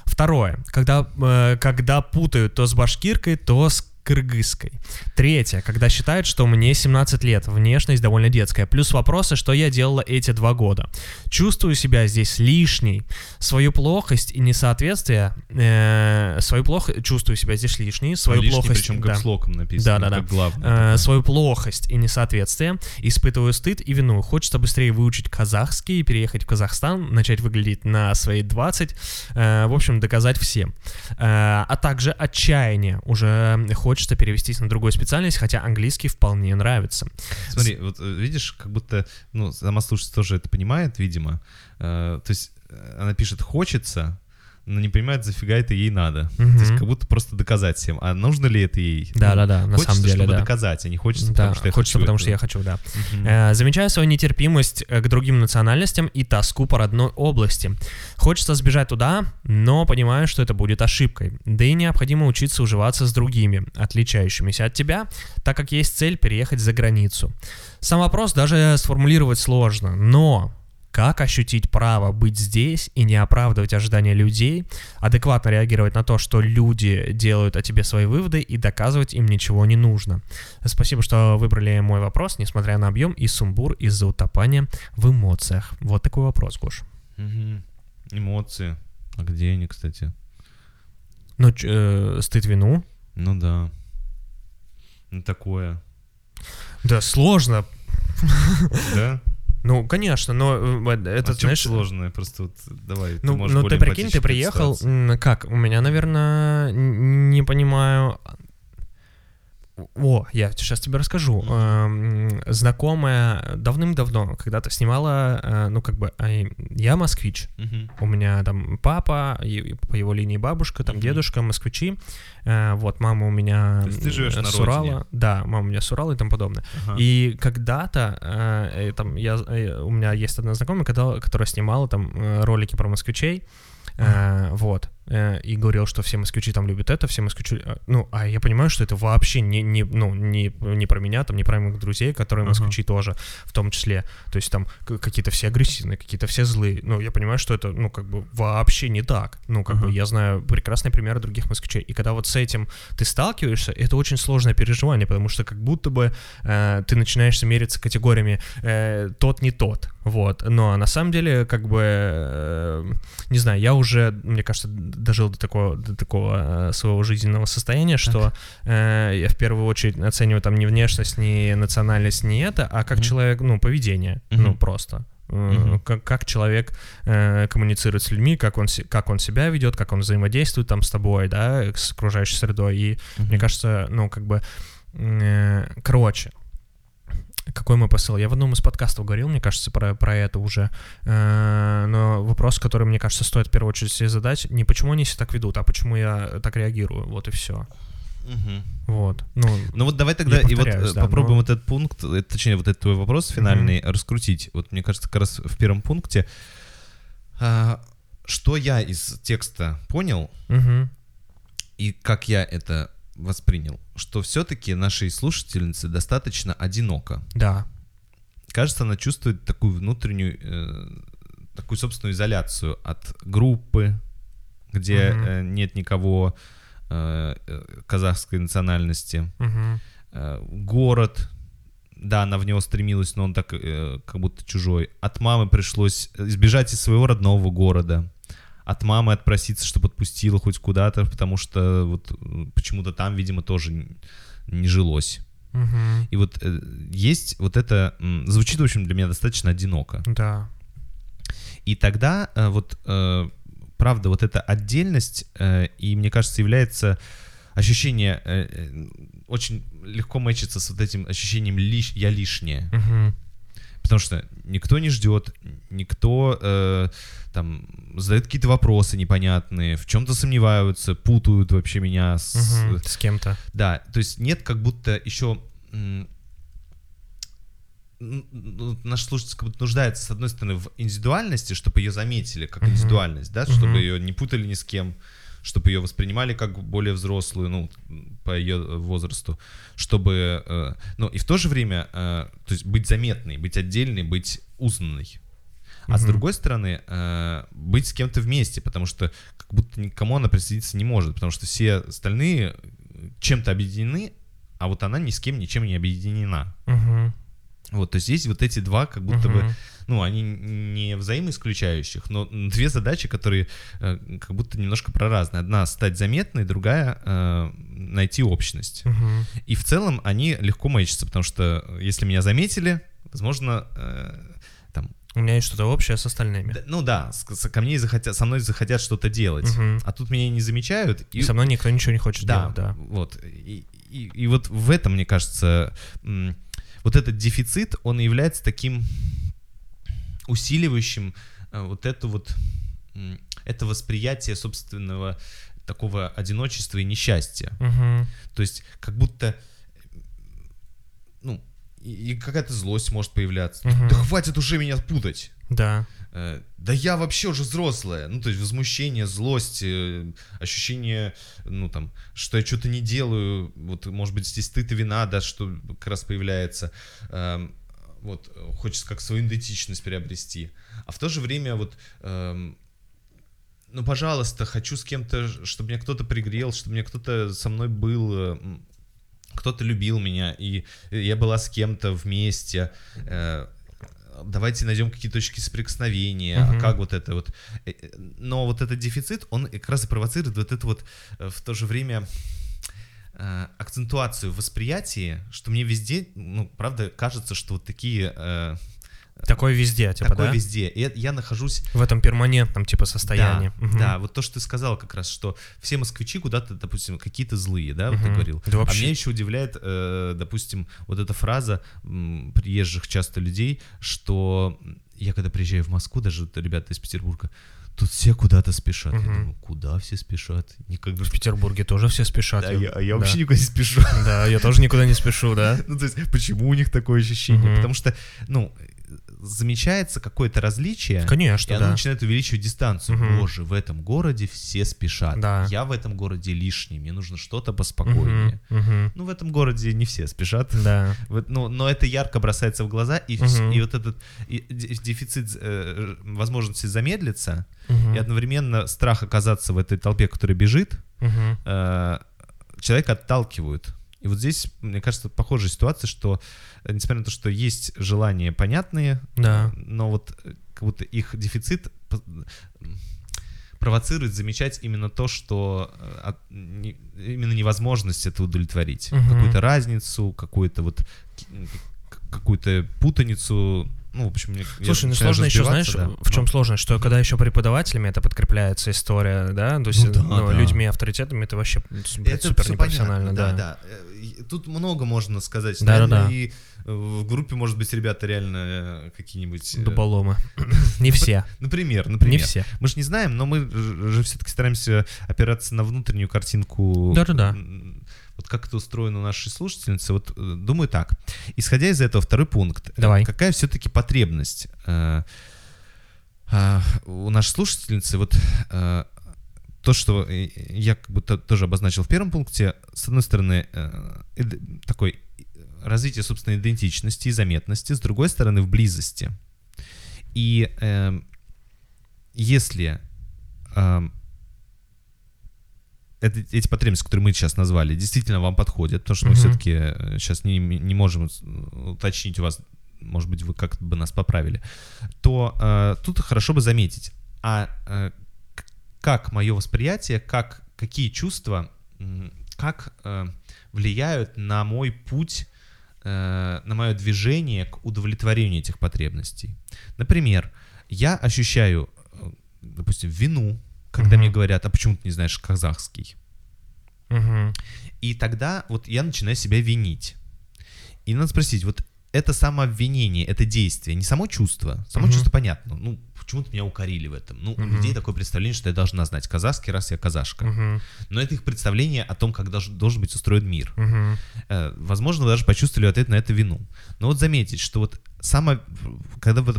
Второе. Когда, э, когда путают то с башкиркой, то с кыргызской. Третье, когда считают, что мне 17 лет, внешность довольно детская. Плюс вопросы, что я делала эти два года. Чувствую себя здесь лишней. Свою плохость и несоответствие, э, свою плохо чувствую себя здесь лишней, свою Лишний, плохость, причем да. с локом написано, Да-да-да. как главное. Э, свою плохость и несоответствие, испытываю стыд и вину. Хочется быстрее выучить казахский, переехать в Казахстан, начать выглядеть на свои 20, э, в общем, доказать всем. Э, а также отчаяние. Уже хочется перевестись на другую специальность, хотя английский вполне нравится. Смотри, вот э, видишь, как будто, ну, сама слушательница тоже это понимает, видимо. Э, то есть э, она пишет «хочется», но не понимает, зафига это ей надо. То есть как будто просто доказать всем. А нужно ли это ей? Ну, Да-да-да, на хочется, самом деле, чтобы да. доказать, а не хочется, Да, потому что я хочется, хочу потому что я хочу, да. Мгм. Э, Замечаю свою нетерпимость э, к другим национальностям и тоску по родной области. Хочется сбежать туда, но понимаю, что это будет ошибкой. Да и необходимо учиться уживаться с другими, отличающимися от тебя, так как есть цель переехать за границу. Сам вопрос даже сформулировать сложно, но как ощутить право быть здесь и не оправдывать ожидания людей, адекватно реагировать на то, что люди делают о тебе свои выводы и доказывать им ничего не нужно. Спасибо, что выбрали мой вопрос, несмотря на объем и сумбур из-за утопания в эмоциях. Вот такой вопрос, Гош. Угу. Эмоции. А где они, кстати? Ну, э, стыд вину. Ну да. Ну такое. Да, сложно. Да? Ну, конечно, но э, это, а знаешь... сложное? Просто вот давай, ну, ты Ну, ты прикинь, ты приехал... Как? У меня, наверное, не понимаю... О, я сейчас тебе расскажу. Mm-hmm. Знакомая давным-давно когда-то снимала, э, ну как бы, я москвич. Mm-hmm. У меня там папа, по его линии бабушка, там mm-hmm. дедушка, москвичи. Э, вот, мама у меня То есть ты живешь с Урала. Родине. Да, мама у меня с Урала и тому подобное. Ага. И когда-то э, там я, у меня есть одна знакомая, которая снимала там ролики про москвичей. Uh-huh. вот. Э, и говорил, что все москвичи там любят это, все москвичи... Э, ну, а я понимаю, что это вообще не, не, ну, не, не про меня, там, не про моих друзей, которые москвичи uh-huh. тоже в том числе. То есть там какие-то все агрессивные, какие-то все злые. Ну, я понимаю, что это, ну, как бы вообще не так. Ну, как uh-huh. бы я знаю прекрасные примеры других москвичей. И когда вот с этим ты сталкиваешься, это очень сложное переживание, потому что как будто бы э, ты начинаешь мериться категориями э, тот не тот. Вот. Но на самом деле, как бы, э, не знаю, я уже, мне кажется, дожил до такого, до такого э, своего жизненного состояния, что э, я в первую очередь оцениваю там не внешность, не национальность, не это, а как mm-hmm. человек, ну, поведение, mm-hmm. ну, просто. Uh-huh. Как, как человек э, коммуницирует с людьми, как он, как он себя ведет, как он взаимодействует там с тобой, да, с окружающей средой. И uh-huh. мне кажется, ну, как бы, э, короче, какой мой посыл? Я в одном из подкастов говорил, мне кажется, про, про это уже. Э, но вопрос, который, мне кажется, стоит в первую очередь себе задать, не почему они себя так ведут, а почему я так реагирую. Вот и все. Угу. Вот. Ну, ну вот давай тогда и вот э, да, попробуем но... вот этот пункт, э, точнее вот этот твой вопрос финальный угу. раскрутить. Вот мне кажется, как раз в первом пункте, а, что я из текста понял угу. и как я это воспринял, что все-таки нашей слушательнице достаточно одиноко. Да. Кажется, она чувствует такую внутреннюю, э, такую собственную изоляцию от группы, где угу. э, нет никого э, э, казахской национальности. Угу. Э, город, да, она в него стремилась, но он так э, как будто чужой. От мамы пришлось избежать из своего родного города от мамы отпроситься, чтобы отпустила хоть куда-то, потому что вот почему-то там, видимо, тоже не жилось. Угу. И вот э, есть вот это, звучит, в общем, для меня достаточно одиноко. Да. И тогда э, вот, э, правда, вот эта отдельность, и мне кажется, является ощущение, очень легко мэчится с вот этим ощущением лиш, «я лишнее». Угу. Потому что никто не ждет, никто там задает какие-то вопросы непонятные, в чем-то сомневаются, путают вообще меня с, угу, с кем-то. Да, то есть нет как будто еще наш слушатель как будто нуждается, с одной стороны, в индивидуальности, чтобы ее заметили как uh индивидуальность, да, uh чтобы ее не путали ни с кем, чтобы ее воспринимали как более взрослую, ну, по ее возрасту, чтобы, э, ну, и в то же время, э, то есть быть заметной, быть отдельной, быть узнанной. А угу. с другой стороны, э, быть с кем-то вместе, потому что как будто никому она присоединиться не может, потому что все остальные чем-то объединены, а вот она ни с кем ничем не объединена. Угу. Вот, то есть есть вот эти два, как будто uh-huh. бы, ну, они не взаимоисключающих, но две задачи, которые э, как будто немножко про разные. Одна стать заметной, другая э, найти общность. Uh-huh. И в целом они легко мэчатся, потому что если меня заметили, возможно, э. У меня есть что-то общее с остальными. Да, ну да, с, с, ко мне захотят, со мной захотят что-то делать, uh-huh. а тут меня не замечают. И, и со мной никто ничего не хочет да, делать, да. Вот. И, и, и вот в этом, мне кажется... Вот этот дефицит, он является таким усиливающим э, вот это вот это восприятие собственного такого одиночества и несчастья. Угу. То есть как будто и, и какая-то злость может появляться. Угу. Да хватит уже меня путать. Да. Э, да я вообще уже взрослая. Ну, то есть возмущение, злость, э, ощущение, ну, там, что я что-то не делаю. Вот, может быть, здесь стыд и вина, да, что как раз появляется. Эм, вот, хочется как свою идентичность приобрести. А в то же время вот, эм, ну, пожалуйста, хочу с кем-то, чтобы меня кто-то пригрел, чтобы мне кто-то со мной был, э, кто-то любил меня, и я была с кем-то вместе. Э, давайте найдем какие точки соприкосновения, uh-huh. а как вот это вот. Э, э, но вот этот дефицит, он как раз и провоцирует вот это вот в то же время акцентуацию в восприятии, что мне везде, ну, правда, кажется, что вот такие Такое везде, типа, Такое да? везде. И я нахожусь... В этом перманентном, типа, состоянии. Да, угу. да, вот то, что ты сказал как раз, что все москвичи куда-то, допустим, какие-то злые, да, вот угу. ты говорил. Да, вообще... А меня еще удивляет, э, допустим, вот эта фраза м, приезжих часто людей, что я когда приезжаю в Москву, даже ребята из Петербурга, Тут все куда-то спешат. Угу. Я думаю, куда все спешат? Никогда... В Петербурге тоже все спешат. Да, я, я вообще да. никуда не спешу. Да, я тоже никуда не спешу, да. Ну, то есть, почему у них такое ощущение? Потому что, ну, замечается какое-то различие, Конечно, и да. оно начинает увеличивать дистанцию. Угу. Боже, в этом городе все спешат. Да. Я в этом городе лишний, мне нужно что-то поспокойнее. Угу. Угу. Ну, в этом городе не все спешат. Да. Вот, ну, но это ярко бросается в глаза, и, угу. и вот этот и дефицит э, возможности замедлиться, угу. и одновременно страх оказаться в этой толпе, которая бежит, угу. э, человека отталкивают. И вот здесь, мне кажется, похожая ситуация, что э, несмотря на то, что есть желания понятные, да. но вот э, как будто их дефицит провоцирует замечать именно то, что э, именно невозможность это удовлетворить. Угу. Какую-то разницу, какую-то вот какую-то путаницу ну, в общем, мне, Слушай, ну сложно еще, знаешь, да, в чем но... сложность, что когда еще преподавателями это подкрепляется история, да, то есть ну, да, ну, да. людьми авторитетами это вообще блядь, это супер непрофессионально, да. да. Да, Тут много можно сказать, да, да, да. и в группе, может быть, ребята реально э, какие-нибудь... Э, Дуболомы. Не все. Например, например. Не все. Мы же не знаем, но мы же все-таки стараемся опираться на внутреннюю картинку. Да-да-да вот как это устроено у нашей слушательницы, вот э, думаю так. Исходя из этого, второй пункт. Давай. Какая все-таки потребность э, э, у нашей слушательницы, вот то, что я как будто тоже обозначил в первом пункте, с одной стороны, такой развитие собственной идентичности и заметности, с другой стороны, в близости. И э, если э, это, эти потребности, которые мы сейчас назвали, действительно вам подходят, потому что мы все-таки сейчас э, не, не можем уточнить у вас, может быть, вы как бы нас поправили, то э, тут хорошо бы заметить, а э, как мое восприятие, как, какие чувства, как э, влияют на мой путь, э, на мое движение к удовлетворению этих потребностей. Например, я ощущаю, э, допустим, вину когда мне говорят, а почему ты не знаешь казахский? Угу. И тогда вот я начинаю себя винить. И надо спросить, вот это самообвинение, это действие, не само чувство. Само угу. чувство понятно. Ну, почему-то меня укорили в этом. Ну, угу. у людей такое представление, что я должна знать казахский, раз я казашка. Угу. Но это их представление о том, как должен, должен быть устроен мир. Угу. Э, возможно, вы даже почувствовали ответ на это вину. Но вот заметить, что вот само, когда вы,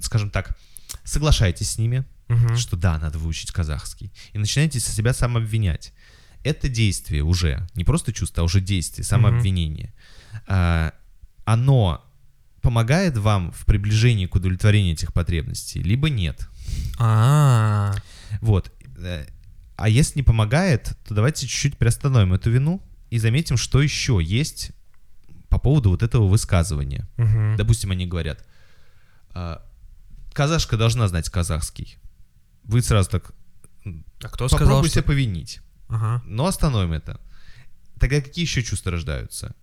скажем так, соглашаетесь с ними, угу. что да, надо выучить казахский, и начинаете со себя самообвинять. Это действие уже, не просто чувство, а уже действие, самообвинение. Угу. А, оно помогает вам в приближении к удовлетворению этих потребностей, либо нет. А, -а, -а. Вот. Э, а если не помогает, то давайте чуть-чуть приостановим эту вину и заметим, что еще есть по поводу вот этого высказывания. Угу. Допустим, они говорят, «А, казашка должна знать казахский вы сразу так... А кто сказал, Попробуй что... себя повинить. Ага. Но остановим это. Тогда какие еще чувства рождаются?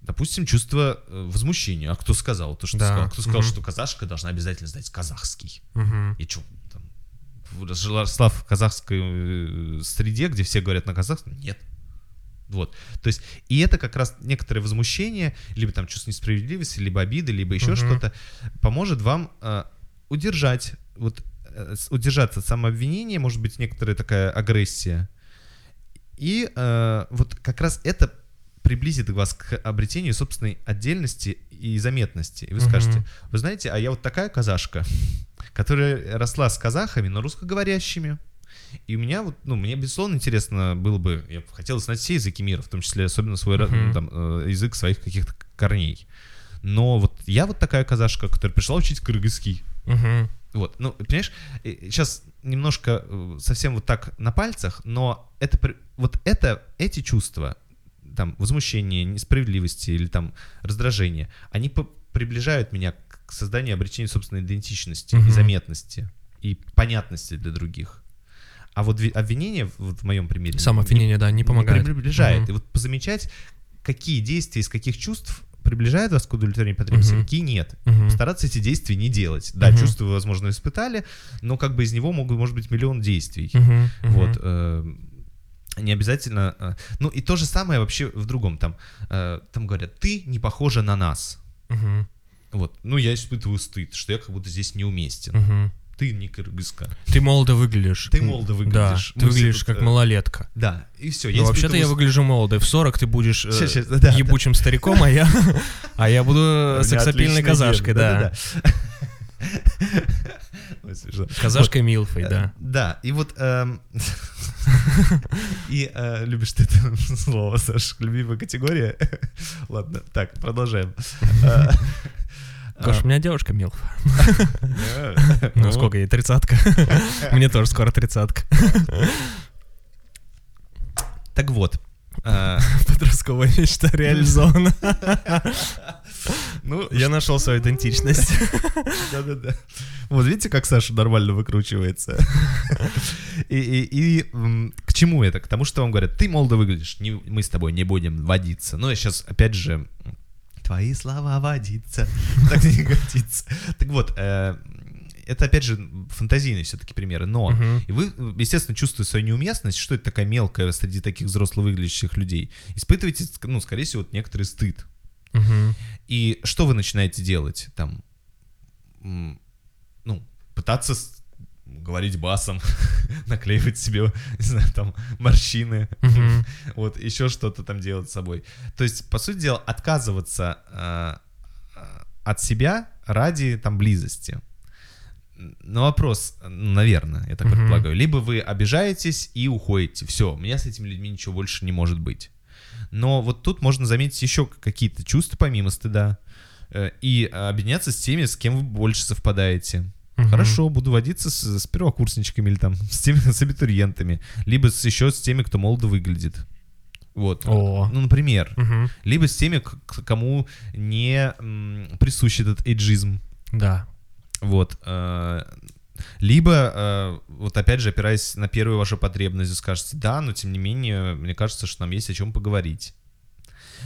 Допустим, чувство э, возмущения. А кто сказал то, что да. сказал? Кто сказал, угу. что казашка должна обязательно знать казахский? Угу. И что, там, росла в казахской э, среде, где все говорят на казахском? Нет. Вот. То есть, и это как раз некоторое возмущение, либо там чувство несправедливости, либо обиды, либо еще угу. что-то, поможет вам э, удержать вот Э, удержаться от самообвинения, может быть, некоторая такая агрессия. И э, вот как раз это приблизит вас к обретению собственной отдельности и заметности. И вы скажете, вы знаете, а я вот такая казашка, которая росла с казахами, но русскоговорящими. И у меня вот, ну, мне безусловно интересно было бы, я бы хотел знать все языки мира, в том числе особенно свой uh-huh. там, э, язык своих каких-то корней. Но вот я вот такая казашка, которая пришла учить кыргызский. Мгм. Вот, ну, понимаешь, сейчас немножко э, совсем вот так на пальцах, но это, вот это, эти чувства, там, возмущение, несправедливости или там раздражение, они по- приближают меня к созданию обретению собственной идентичности Мгм. и заметности, и понятности для других. А вот ви- обвинение, вот в моем примере, Самообвинение, да, не помогает. приближает. Мгм. И вот позамечать, какие действия из каких чувств приближают вас к удовлетворению потребностей, Мгм. какие нет. Мгм. Стараться эти действия не делать. Да, Мгм. чувства, вы, возможно, испытали, но как бы из него могут, может быть, миллион действий. Мгм. Вот. э, не обязательно... э, Ну, и то же самое вообще в другом. Там, э, там говорят, ты не похожа на нас. Мгм. Вот. Ну, я испытываю стыд, что я как будто здесь неуместен. Мгм. Ты не кыргызка. Ты молодо выглядишь. Ты молодо выглядишь. Да, Мы ты выглядишь тут, как э, малолетка. Да, и все. Ну, вообще-то я выгляжу молодо. В 40 ты будешь э, Щас, щас, да, да. ебучим стариком, а я, а я буду сексапильной казашкой, да. Казашкой Милфой, Э, да. Да, и вот... эм, И э, любишь ты это слово, Саш, любимая категория. Ладно, так, продолжаем. Гош, у меня девушка Милфа. Ну, сколько ей? Тридцатка. Мне тоже скоро тридцатка. Так вот. э, Подростковая мечта реализована. Ну, Я нашел свою идентичность. Да-да-да. Вот видите, как Саша нормально выкручивается. И, и- и, к чему это? К тому, что вам говорят, ты молодо выглядишь, не- мы с тобой не будем водиться. Ну, я сейчас, опять же, твои слова водиться, так не годится. Так вот, э, это, опять же, фантазийные все-таки примеры, но и вы, естественно, чувствуете свою неуместность, что это такая мелкая среди таких взросло выглядящих людей. Испытываете, ну, скорее всего, вот некоторый стыд. И что вы начинаете делать? Там, ну, пытаться говорить басом, наклеивать себе, не знаю, там, морщины, вот, еще что-то там делать с собой. То есть, по сути дела, отказываться э, э, от себя ради, там, близости. На вопрос, наверное, я так Мгм. предполагаю. Либо вы обижаетесь и уходите. Все, у меня с этими людьми ничего больше не может быть. Но вот тут можно заметить еще какие-то чувства помимо стыда э, и объединяться с теми, с кем вы больше совпадаете. Мгм. Хорошо, буду водиться с, с первокурсничками или там с теми, с абитуриентами, либо с, еще с теми, кто молодо выглядит. Вот. О. Ну, например. Мгм. Либо с теми, кому не м, присущ этот эйджизм. Да. Вот. э, Либо, э, вот опять же, опираясь на первую вашу потребность, вы скажете, да, но тем не менее, мне кажется, что нам есть о чем поговорить.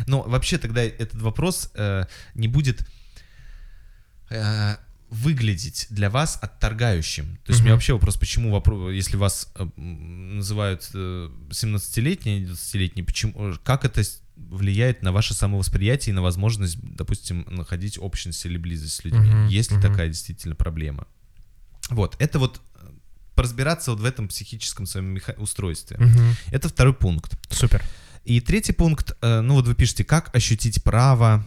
Но вообще тогда этот вопрос э, не будет э, выглядеть для вас отторгающим. То есть у меня вообще вопрос, почему вопрос, если вас э, называют э, 17-летний, а не 20-летний, почему, как это влияет на ваше самовосприятие и на возможность, допустим, находить общность или близость с людьми? Мгм, Есть ли мгм. такая действительно проблема? Вот, это вот э, поразбираться вот в этом психическом своем устройстве. Мгм. Это второй пункт. Супер. И третий пункт, э, ну вот вы пишете, как ощутить право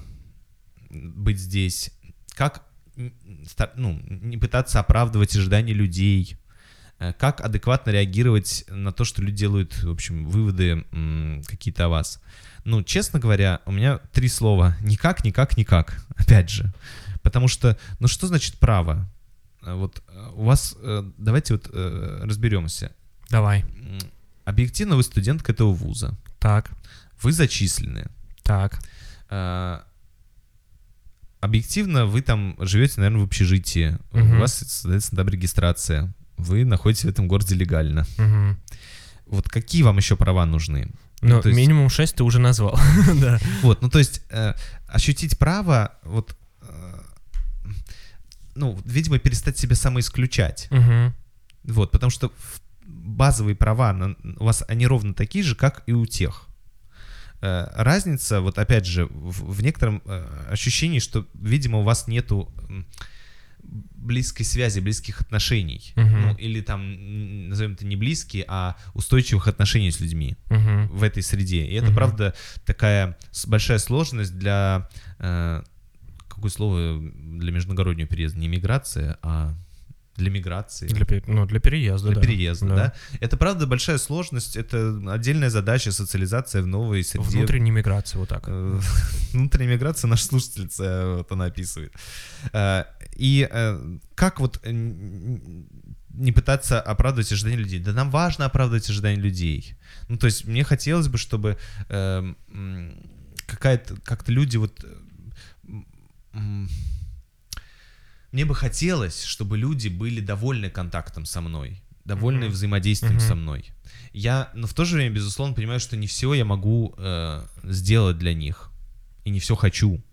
быть здесь, как ну, не пытаться оправдывать ожидания людей, э, как адекватно реагировать на то, что люди делают, в общем, выводы какие-то о вас. Ну, честно говоря, у меня три слова. Никак, никак, никак. Опять же. Потому что, ну что значит право? Э, Вот э, у вас, давайте вот разберемся. Давай. Объективно вы студентка этого вуза. Так. Вы зачислены. Так. Объективно вы там живете, наверное, в общежитии. Мгм. У вас, соответственно, там регистрация. Вы находитесь в этом городе легально. Мгм. Вот какие вам еще права нужны? Ну, есть- минимум 6 ты уже назвал. Да. Вот, ну то есть э, ощутить право, вот, э, ну, видимо, перестать себя самоисключать. Мгм. Вот, потому что базовые права на- у вас они ровно такие же, как и у тех. Э, Разница, вот опять же, в, в некотором э, ощущении, что, видимо, у вас нету близкой связи, близких отношений. Мгм. Ну, или там, назовем это не близкие, а устойчивых отношений с людьми Мгм. в этой среде. И это, Мгм. правда, такая большая сложность для... э, какое слово для междугороднего переезда? Не миграция, а для миграции. Для, ну, для переезда, Для да. переезда, да. Это, правда, большая сложность, это отдельная задача, социализация в новой среде. Внутренней миграции, вот так. Э, внутренняя миграция наша слушательница вот она описывает. Э, и э, как вот не пытаться оправдывать ожидания людей? Да нам важно оправдывать ожидания людей. Ну, то есть мне хотелось бы, чтобы э, какая-то, как-то люди вот мне бы хотелось, чтобы люди были довольны контактом со мной, довольны mm-hmm. взаимодействием mm-hmm. со мной. Я, но в то же время, безусловно, понимаю, что не все я могу э, сделать для них. И не все хочу.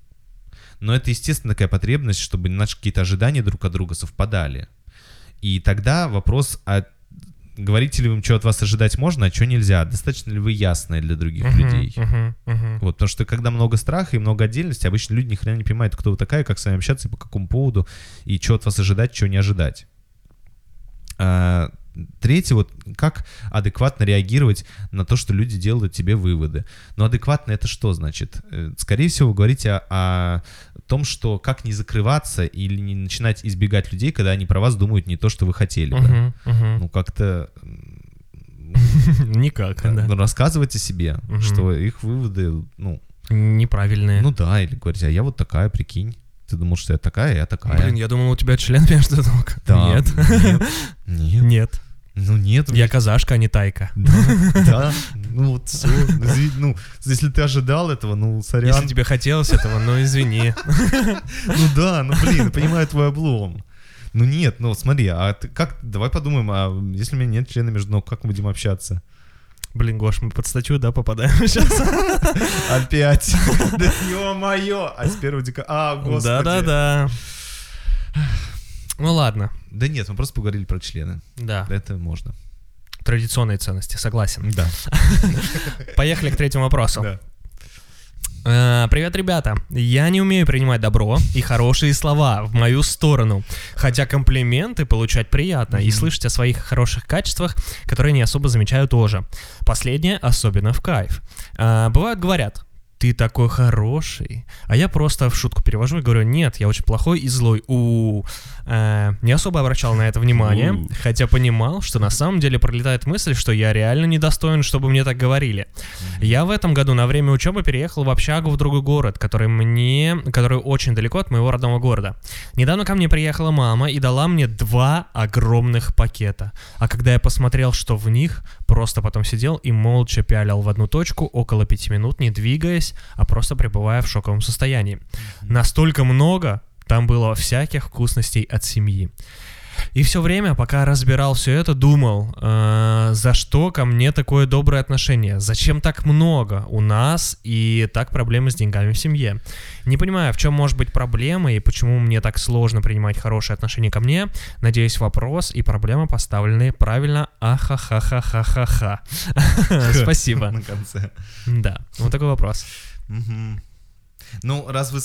Но это, естественно, такая потребность, чтобы наши какие-то ожидания друг от друга совпадали. И тогда вопрос, а говорите ли вы, что от вас ожидать можно, а что нельзя? Достаточно ли вы ясные для других uh-huh, людей? Uh-huh, uh-huh. Вот, потому что когда много страха и много отдельности, обычно люди ни хрена не понимают, кто вы такая, как с вами общаться и по какому поводу, и что от вас ожидать, что не ожидать. А, Третье, вот как адекватно реагировать на то, что люди делают тебе выводы. Но адекватно это что значит? Э, скорее всего, вы говорите о, о том, что как не закрываться или не начинать избегать людей, когда они про вас думают не то, что вы хотели бы. Uh-huh, uh-huh. Ну, как-то... Никак, да. Ну, рассказывать о себе, что их выводы, ну... Неправильные. Ну да, или говорить, а я вот такая, прикинь. Ты думал, что я такая, я такая. Блин, я думал, у тебя член между ног. Да. Нет. Нет. Нет. Нет. Ну нет. Я казашка, а не тайка. Да, да. Ну вот все. Ну, если ты ожидал этого, ну, сорян. Если тебе хотелось этого, ну извини. Ну да, ну блин, понимаю твой облом. Ну нет, ну смотри, а ты как, давай подумаем, а если у меня нет члена между ног, как мы будем общаться? Блин, Гош, мы под статью, да, попадаем сейчас? Опять. Да ё-моё! А с первого декабря... А, господи. Да-да-да. Ну ладно. Да нет, мы просто поговорили про члены. Да. Это можно. Традиционные ценности, согласен. Да. Поехали к третьему вопросу. Да. Э, привет, ребята. Я не умею принимать добро и хорошие слова в мою сторону. Хотя комплименты получать приятно mm-hmm. и слышать о своих хороших качествах, которые не особо замечаю тоже. Последнее особенно в кайф. Э, бывают говорят, ты такой хороший. А я просто в шутку перевожу и говорю, нет, я очень плохой и злой. У, э, не особо обращал на это внимание, У. хотя понимал, что на самом деле пролетает мысль, что я реально недостоин, чтобы мне так говорили. Я в этом году на время учебы переехал в общагу в другой город, который мне, который очень далеко от моего родного города. Недавно ко мне приехала мама и дала мне два огромных пакета. А когда я посмотрел, что в них, просто потом сидел и молча пялил в одну точку около пяти минут, не двигаясь, а просто пребывая в шоковом состоянии. Настолько много там было всяких вкусностей от семьи. И все время, пока разбирал все это, думал, э, за что ко мне такое доброе отношение, зачем так много у нас и так проблемы с деньгами в семье. Не понимаю, в чем может быть проблема и почему мне так сложно принимать хорошее отношение ко мне. Надеюсь, вопрос и проблема поставлены правильно. Ахахахахахаха. Спасибо. На конце. Да, вот такой вопрос. Ну, раз вы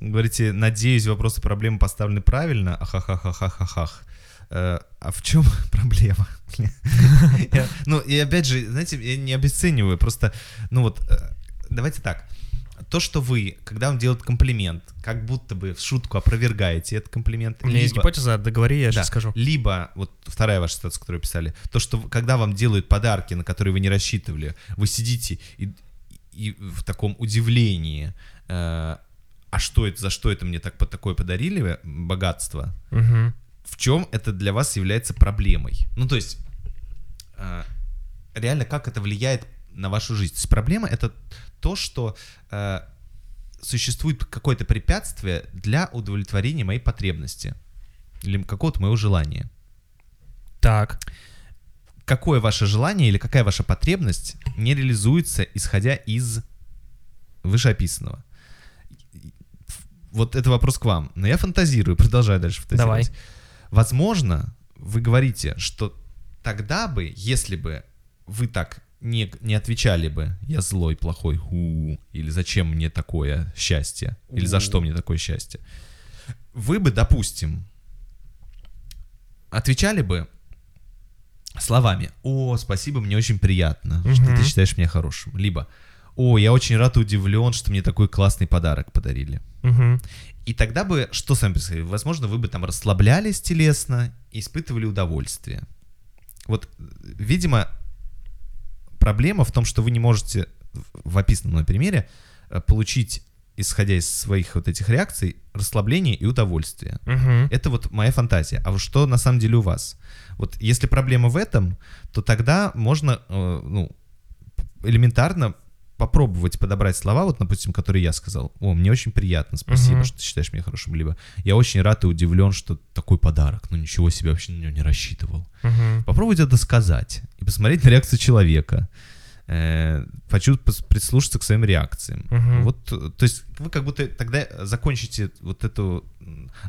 говорите, надеюсь, вопросы проблемы поставлены правильно, ахахахахахах, э, а в чем проблема? Ну, и опять же, знаете, я не обесцениваю, просто, ну вот, э, давайте так. То, что вы, когда вам делают комплимент, как будто бы в шутку опровергаете этот комплимент. У меня либо, есть гипотеза, договори, я да, сейчас скажу. Либо, вот вторая ваша ситуация, которую писали, то, что когда вам делают подарки, на которые вы не рассчитывали, вы сидите и, и в таком удивлении, э, а что это, за что это мне так, такое подарили, богатство, угу. в чем это для вас является проблемой? Ну, то есть, э, реально, как это влияет на вашу жизнь? То есть проблема — это то, что э, существует какое-то препятствие для удовлетворения моей потребности или какого-то моего желания. Так. Какое ваше желание или какая ваша потребность не реализуется, исходя из вышеописанного? Вот это вопрос к вам. Но я фантазирую, продолжаю дальше фантазировать. Давай. Возможно, вы говорите, что тогда бы, если бы вы так не, не отвечали бы, я злой, плохой, ху, или зачем мне такое счастье, или за что мне такое счастье, вы бы, допустим, отвечали бы словами «О, спасибо, мне очень приятно, угу. что ты считаешь меня хорошим», либо о, я очень рад и удивлен, что мне такой классный подарок подарили. Мгм. И тогда бы, что с вами происходило? Возможно, вы бы там расслаблялись телесно и испытывали удовольствие. Вот, видимо, проблема в том, что вы не можете в- описанном примере э, получить, исходя из своих вот этих реакций, расслабление и удовольствие. Мгм. Это вот моя фантазия. А что на самом деле у вас? Вот если проблема в этом, то тогда можно, э, ну, элементарно попробовать подобрать слова, вот, допустим, которые я сказал. О, мне очень приятно, спасибо, Мгм. что ты считаешь меня хорошим. Либо я очень рад и удивлен, что такой подарок. Ну, ничего себе, вообще на него не рассчитывал. Мгм. Попробуйте это сказать и посмотреть на реакцию человека. Э, прислушаться к своим реакциям. Мгм. Вот, то есть вы как будто тогда закончите вот эту,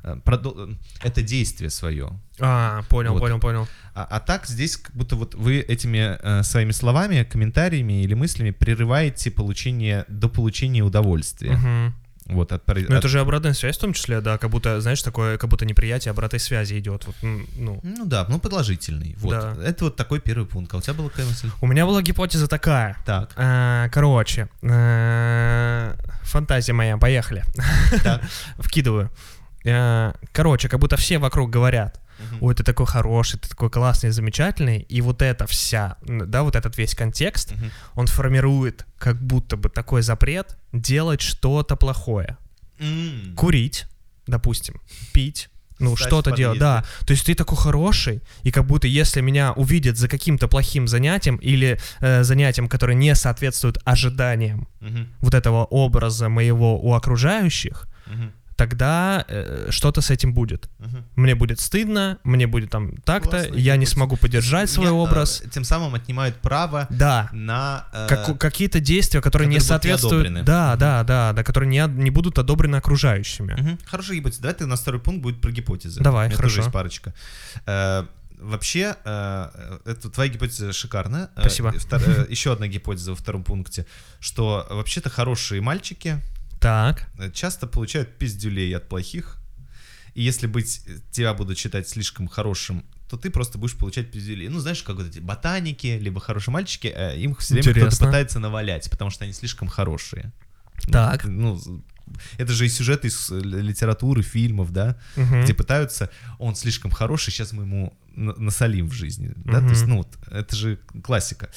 э, продо- э, это действие свое. А, понял, Вот. понял, понял. А, а так здесь как будто вот вы этими э, своими словами, комментариями или мыслями прерываете получение до получения удовольствия. Мгм. Вот от, Ну, это же обратная связь в том числе, да, как будто, знаешь, такое, как будто неприятие обратной связи идет. Вот, ну. Ну да, ну положительный. Вот. Да. Это вот такой первый пункт. А у тебя была какая мысль? У меня была гипотеза такая. Так. Э, Короче, э, фантазия моя, поехали. Так. Вкидываю. Э, Короче, как будто все вокруг говорят, Мгм. ой, ты такой хороший, ты такой классный, замечательный, и вот это вся, да, вот этот весь контекст, Мгм. он формирует как будто бы такой запрет делать что-то плохое. М. Курить, допустим, пить, ну, что-то делать, да. То есть ты такой хороший, и как будто если меня увидят за каким-то плохим занятием или э, занятием, которое не соответствует ожиданиям Мгм. вот этого образа моего у окружающих, Мгм. Тогда э, что-то с этим будет. Мгм. Мне будет стыдно, мне будет там так-то, Классно, я не гипотеза. смогу поддержать свой Меня, э, образ. Тем самым отнимают право Да. на... э, Как- какие-то действия, которые, не которые не соответствуют, одобрены. да, да, да, да, которые не, не будут одобрены окружающими. Мгм. Хорошая гипотеза. Давай ты на второй пункт будет про гипотезы. Давай, У меня хорошо. тоже есть парочка. Э, Вообще, э, это твоя гипотеза шикарная. Э, Спасибо. втор- э, Еще одна гипотеза во втором пункте, что вообще-то хорошие мальчики Так. э, часто получают пиздюлей от плохих. И если быть, э, тебя будут считать слишком хорошим, то ты просто будешь получать пиздюлей. Ну, знаешь, как вот эти ботаники, либо хорошие мальчики, э, им все время кто-то пытается навалять, потому что они слишком хорошие. Так. Ну, это же и сюжеты из литературы, фильмов, да, Мгм. где пытаются, он слишком хороший, сейчас мы ему на- насолим в жизни, да, Мгм. то есть, ну, вот, это же классика.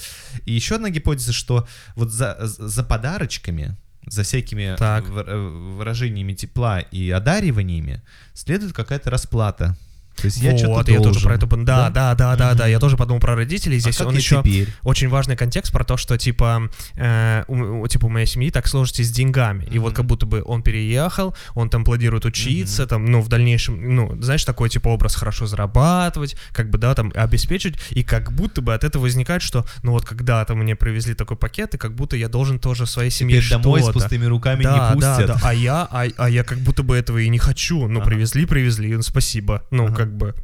И еще одна гипотеза, что вот за, за подарочками, за всякими Так. выра- э, выражениями тепла и одариваниями следует какая-то расплата. То есть я вот, что-то я тоже должен. про это... Да, да, да, да, да, Мгм. я тоже подумал про родителей. Здесь а он еще... теперь? очень важный контекст про то, что типа, э, у, типа у моей семьи так сложится с деньгами. И вот как будто бы он переехал, он там планирует учиться, там, ну, в дальнейшем, ну, знаешь, такой типа образ хорошо зарабатывать, как бы, да, там, обеспечить, и как будто бы от этого возникает, что, ну, вот когда-то мне привезли такой пакет, и как будто я должен тоже своей семье Теперь домой с что-то. пустыми руками да, не пустят. Да, да, а я, а, а я как будто бы этого и не хочу. Ну, Ага. привезли, привезли, ну, спасибо. Ну, Ага. как бы.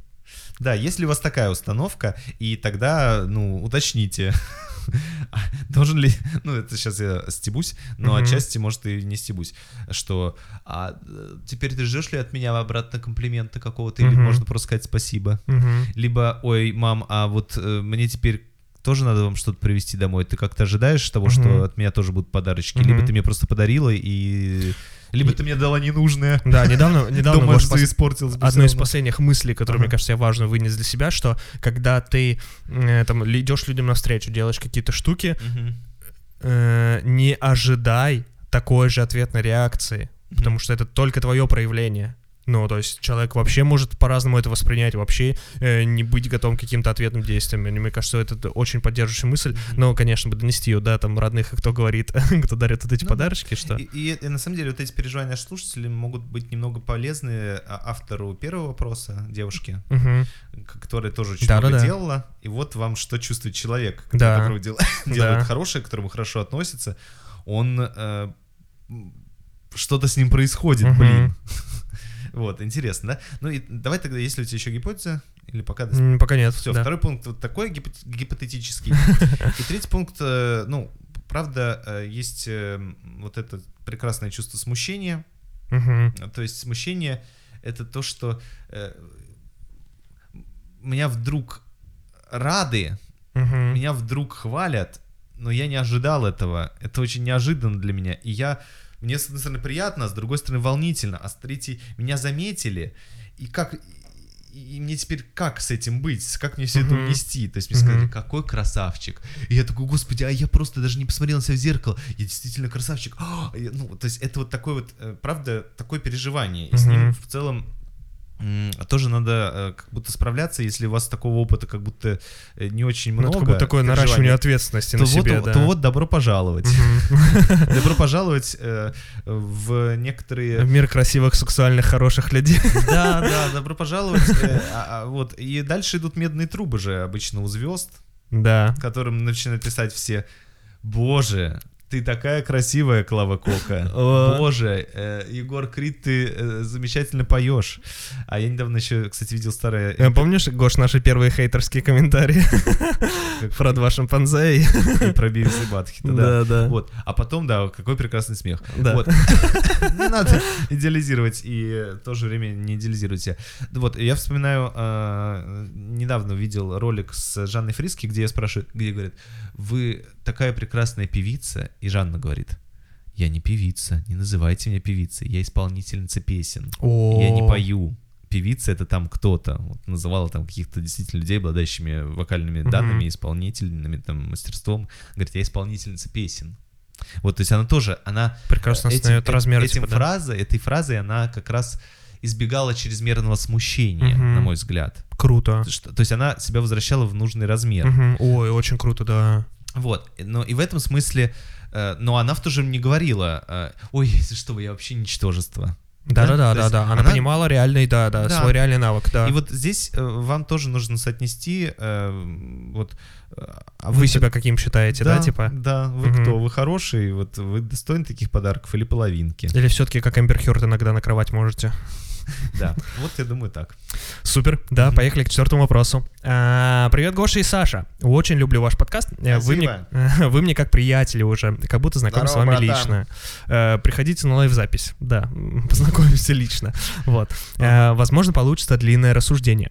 Да, если у вас такая установка, и тогда, ну, уточните, должен ли, ну, это сейчас я стебусь, но Мгм. отчасти, может, и не стебусь, что а, теперь ты ждешь ли от меня обратно комплимента какого-то, или можно просто сказать спасибо? Либо, ой, мам, а вот э, мне теперь тоже надо вам что-то привезти домой. Ты как-то ожидаешь того, что от меня тоже будут подарочки? Либо ты мне просто подарила и... Либо ты мне дала ненужное. Да, недавно, недавно ты пос- испортилась бы одно из последних мыслей, которые, мне Ага. кажется, я важно вынес для себя, что когда ты э, там идешь людям навстречу, делаешь какие-то штуки, Мгм. э, не ожидай такой же ответной реакции, потому Мгм. что это только твое проявление. Ну, то есть человек вообще может по-разному это воспринять, вообще э, не быть готовым к каким-то ответным действиям. И мне кажется, это очень поддерживающая мысль. Мгм. Но, конечно, бы донести ее, да, там, родных, кто говорит, кто дарит вот эти Ну да. подарочки, что... И, и- и на самом деле вот эти переживания слушателей могут быть немного полезны а, автору первого вопроса, девушке, к- которая тоже очень Да, много да, да. делала. И вот вам что чувствует человек, который Да. дел- Да. делает хорошее, к которому хорошо относится. Он... э, что-то с ним происходит, Мгм. блин. Вот, интересно, да? Ну и давай тогда, если у тебя еще гипотеза, или пока... М, Пока нет. Все, да. второй пункт вот такой гипот- гипотетический. И третий пункт, э, ну, правда, э, есть э, вот это прекрасное чувство смущения. То есть смущение это то, что меня вдруг рады, меня вдруг хвалят, но я не ожидал этого. Это очень неожиданно для меня. И я... Мне, с одной стороны, приятно, а с другой стороны, волнительно. А с третьей, меня заметили. И как... И мне теперь как с этим быть? Как мне все это унести? То есть мне сказали, какой красавчик. И я такой, господи, а я просто даже не посмотрел на себя в зеркало. Я действительно красавчик. А, ну, то есть это вот такое вот, э, правда, такое переживание. И с ним в целом тоже надо э, как будто справляться, если у вас такого опыта как будто э, не очень много. Ну, это как будто такое наращивание ответственности то на вот, себе, да. То вот добро пожаловать. Добро пожаловать э, в некоторые... В мир красивых, сексуальных, хороших людей. Да, да, добро пожаловать. А, а, вот. И дальше идут медные трубы же обычно у звезд. Да. Которым начинают писать все Боже, ты такая красивая, Клава Кока. Боже, э, Егор Крид, ты э, замечательно поешь. А я недавно еще, кстати, видел старое... Э, помнишь, Гош, наши первые хейтерские комментарии? Про два шимпанзе. И про Бивис и Батхита, да. Да, Вот. А потом, да, какой прекрасный смех. Да. Вот. Не надо идеализировать и в то же время не идеализируйте. Вот, я вспоминаю, недавно видел ролик с Жанной Фриски, где я спрашиваю, где говорит, вы такая прекрасная певица, и Жанна говорит, я не певица, не называйте меня певицей, я исполнительница песен, О-о-о. я не пою. Певица это там кто-то, вот, называла там каких-то действительно людей, обладающими вокальными mm-hmm. данными, исполнительными там мастерством, говорит, я исполнительница песен. Вот, то есть она тоже, она прекрасно этим, размер, этим типа, фразой, да? этой фразой она как раз избегала чрезмерного смущения, угу. на мой взгляд. Круто. Что, то есть она себя возвращала в нужный размер. Угу. Ой, очень круто, да. Вот, но и в этом смысле, э, но она в то же не говорила, э, ой, если что, я вообще ничтожество. Да, да, да, да, да. Она, она понимала реальный, да, да, да, свой реальный навык, да. И вот здесь э, вам тоже нужно соотнести, э, вот. Э, а вы, вы себя каким считаете, да, да типа? Да, вы угу. кто? Вы хороший, вот вы достойны таких подарков или половинки? Или все-таки как Эмбер Хёрд иногда накрывать можете? Да, вот я думаю так. Супер, да, поехали к четвертому вопросу. А, привет, Гоша и Саша. Очень люблю ваш подкаст. Э, вы мне, вы мне как приятели уже, как будто знакомы с вами лично. Э, приходите на лайв-запись, да, познакомимся лично. Вот. Э, возможно, получится длинное рассуждение.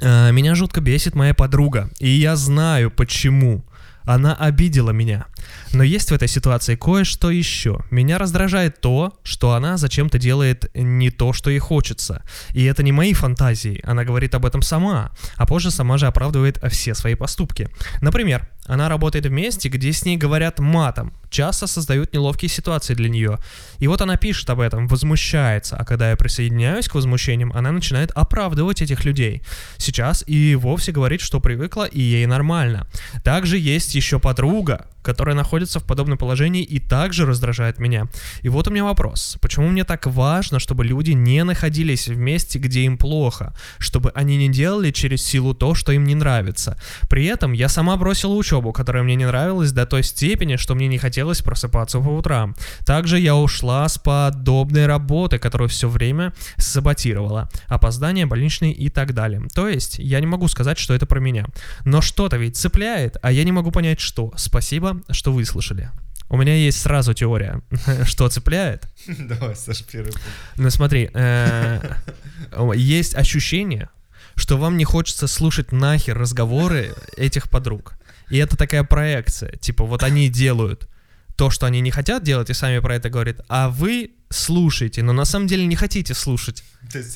Меня жутко бесит моя подруга, и я знаю почему. Она обидела меня. Но есть в этой ситуации кое-что еще. Меня раздражает то, что она зачем-то делает не то, что ей хочется. И это не мои фантазии, она говорит об этом сама, а позже сама же оправдывает все свои поступки. Например, она работает в месте, где с ней говорят матом, часто создают неловкие ситуации для нее. И вот она пишет об этом, возмущается, а когда я присоединяюсь к возмущениям, она начинает оправдывать этих людей. Сейчас и вовсе говорит, что привыкла и ей нормально. Также есть еще подруга, которая находится в подобном положении и также раздражает меня. И вот у меня вопрос. Почему мне так важно, чтобы люди не находились в месте, где им плохо? Чтобы они не делали через силу то, что им не нравится. При этом я сама бросила учебу, которая мне не нравилась до той степени, что мне не хотелось просыпаться по утрам. Также я ушла с подобной работы, которую все время саботировала. Опоздания, больничные и так далее. То есть я не могу сказать, что это про меня. Но что-то ведь цепляет, а я не могу понять, что. Спасибо что выслушали. У меня есть сразу теория, что цепляет. Давай, Саш, первый Ну смотри, э, есть ощущение, что вам не хочется слушать нахер разговоры этих подруг. И это такая проекция. Типа вот они делают то, что они не хотят делать, и сами про это говорят, а вы слушаете, но на самом деле не хотите слушать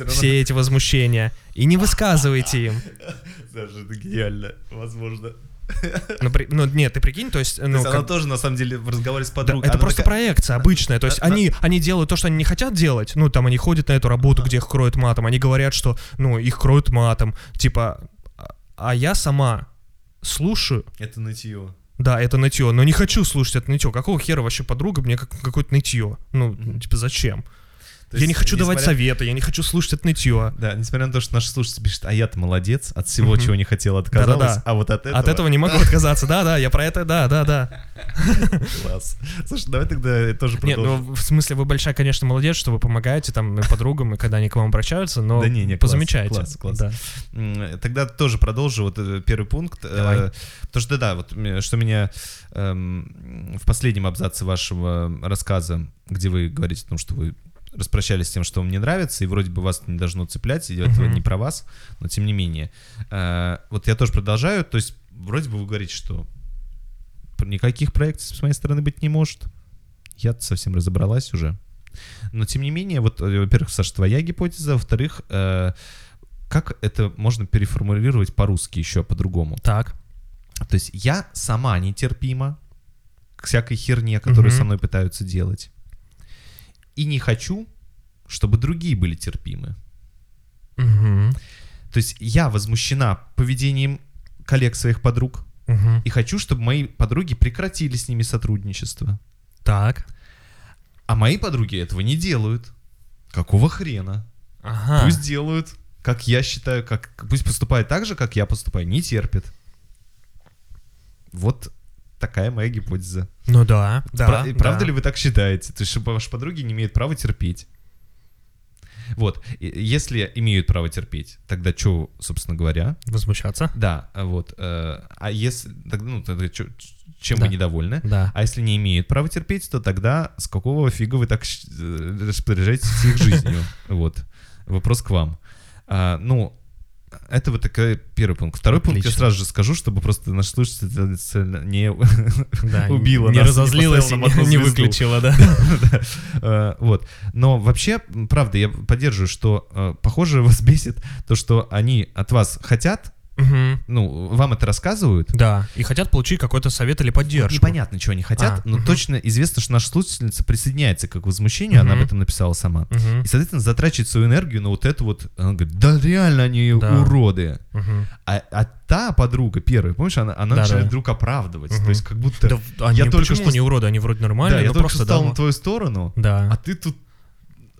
все эти возмущения. И не высказываете им. Саша, это гениально, возможно. Ну, при, ну, нет, ты прикинь, то есть... Ну, то есть как... она тоже, на самом деле, в разговоре с подругой... Да, это просто такая... проекция обычная, то есть они, они делают то, что они не хотят делать, ну, там, они ходят на эту работу, где их кроют матом, они говорят, что, ну, их кроют матом, типа, а я сама слушаю... Это нытье. Да, это нытье, но не хочу слушать это нытье. Какого хера вообще подруга мне как, какое-то нытье? Ну, mm-hmm. типа, зачем? То я есть, не хочу несмотря... давать советы, я не хочу слушать это нытье. Да, несмотря на то, что наши слушатели пишут, а я-то молодец, от всего, чего не хотел, отказалась, Да-да-да. а вот от этого... От этого не могу отказаться, да-да, я про это, да-да-да. Класс. Слушай, давай тогда тоже продолжим. Нет, ну, в смысле, вы большая, конечно, молодец, что вы помогаете там подругам, когда они к вам обращаются, но да не, не, позамечайте. Класс, класс. Да. Тогда тоже продолжу вот первый пункт. Э, давай. Потому что, да, вот что меня эм, в последнем абзаце вашего рассказа, где вы говорите о том, что вы распрощались с тем, что вам не нравится, и вроде бы вас не должно цеплять, и uh-huh. это не про вас, но тем не менее. Э, вот я тоже продолжаю, то есть вроде бы вы говорите, что никаких проекций с моей стороны быть не может. Я совсем разобралась уже. Но тем не менее, вот, э, во-первых, Саша, твоя гипотеза, во-вторых, э, как это можно переформулировать по-русски еще по-другому? Так. То есть я сама нетерпима к всякой херне, которую Мгм. со мной пытаются делать. И не хочу, чтобы другие были терпимы. Мгм. То есть я возмущена поведением коллег своих подруг Мгм. и хочу, чтобы мои подруги прекратили с ними сотрудничество. Так. А мои подруги этого не делают. Какого хрена? Ага. Пусть делают, как я считаю, как пусть поступают так же, как я поступаю, не терпят. Вот такая моя гипотеза. Ну да, да. Пра- и правда да. ли вы так считаете? То есть, что ваши подруги не имеют права терпеть? Вот, если имеют право терпеть, тогда что, собственно говоря? Возмущаться? Да, а вот. э, а если, тогда, ну, тогда чё- чем Да. вы недовольны? Да. А если не имеют права терпеть, то тогда с какого фига вы так э, распоряжаетесь их жизнью? Вот. Вопрос к вам. А, ну, это вот такой первый пункт. Второй пункт я Отлично. сразу же скажу, чтобы просто наш слушатель не Да, убила не нас, не разозлилась и не, не выключила, да. Э, Вот. Но вообще, правда, я поддерживаю, что, э, похоже, вас бесит то, что они от вас хотят, Мгм. ну, вам это рассказывают, Да, и хотят получить какой-то совет или поддержку. Непонятно, чего они хотят, А, но мгм. точно известно, что наша слушательница присоединяется к возмущению, она об этом написала сама. Мгм. И, соответственно, затрачивает свою энергию на вот это вот. Она говорит, да реально они Да. уроды. Мгм. А, а та подруга первая, помнишь, она, она Да, начинает да. вдруг оправдывать. Мгм. То есть как будто... Да, они я только что... не уроды, они вроде нормальные, да, я но только просто что стал да, на твою сторону, Да. а ты тут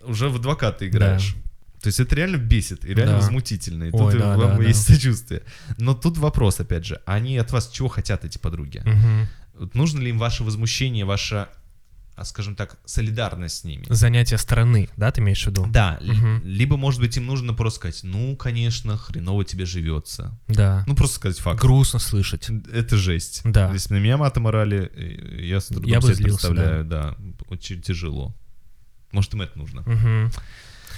уже в адвоката играешь. То есть это реально бесит и реально Да. возмутительно. И Ой, тут да, вам да, есть да. сочувствие. Но тут вопрос, опять же, они от вас чего хотят, эти подруги? Мгм. Вот нужно ли им ваше возмущение, ваша, а, скажем так, солидарность с ними? Занятие стороны, да, ты имеешь в виду? Да, Мгм. либо, может быть, им нужно просто сказать, ну, конечно, хреново тебе живется. Да. Ну, просто сказать факт. Грустно слышать. Это жесть. Да. Если на меня матом орали, я с трудом Я бы злился, представляю, да. очень тяжело. Может, им это нужно. Мгм.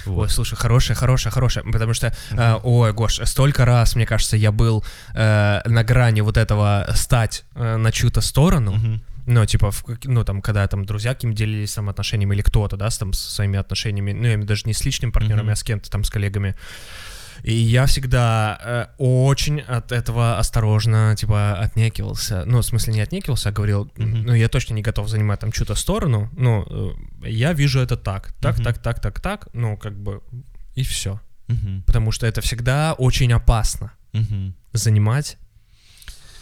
Вот. Ой, слушай, хорошая, хорошая, хорошая, потому что, э, ой, Гош, столько раз, мне кажется, я был э, на грани вот этого стать э, на чью-то сторону, Мгм. ну, типа, в ну, там, когда там друзья каким делились там отношениями или кто-то, да, с, там, со своими отношениями, ну, я даже не с личными партнерами, Мгм. а с кем-то там, с коллегами. И я всегда э, очень от этого осторожно, типа, отнекивался. Ну, в смысле, не отнекивался, а говорил, Мгм. ну, я точно не готов занимать там чью-то сторону. Ну, э, я вижу это так, так, Мгм. так, так, так, так. Ну, как бы, и все. Мгм. Потому что это всегда очень опасно Мгм. занимать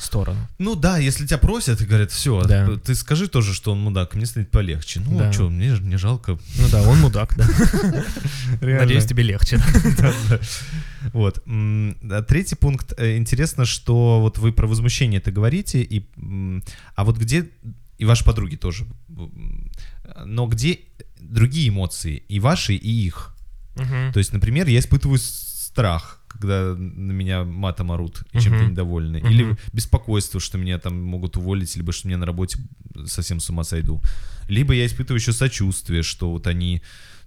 сторону. Ну да, если тебя просят и говорят, все, Да. ты скажи тоже, что он мудак, мне станет полегче. Ну, Да. что, мне, ж- мне жалко. Ну да, он мудак, да. Надеюсь, тебе легче. Вот. А Третий пункт. Э, Интересно, что вот вы про возмущение это говорите, и, а вот где, и ваши подруги тоже, но где другие эмоции, и ваши, и их? То есть, например, я испытываю страх, когда на меня матом орут и чем-то Мгм. недовольны. Мгм. Или беспокойство, что меня там могут уволить, либо что меня на работе совсем с ума сойду. Либо я испытываю еще сочувствие, что вот они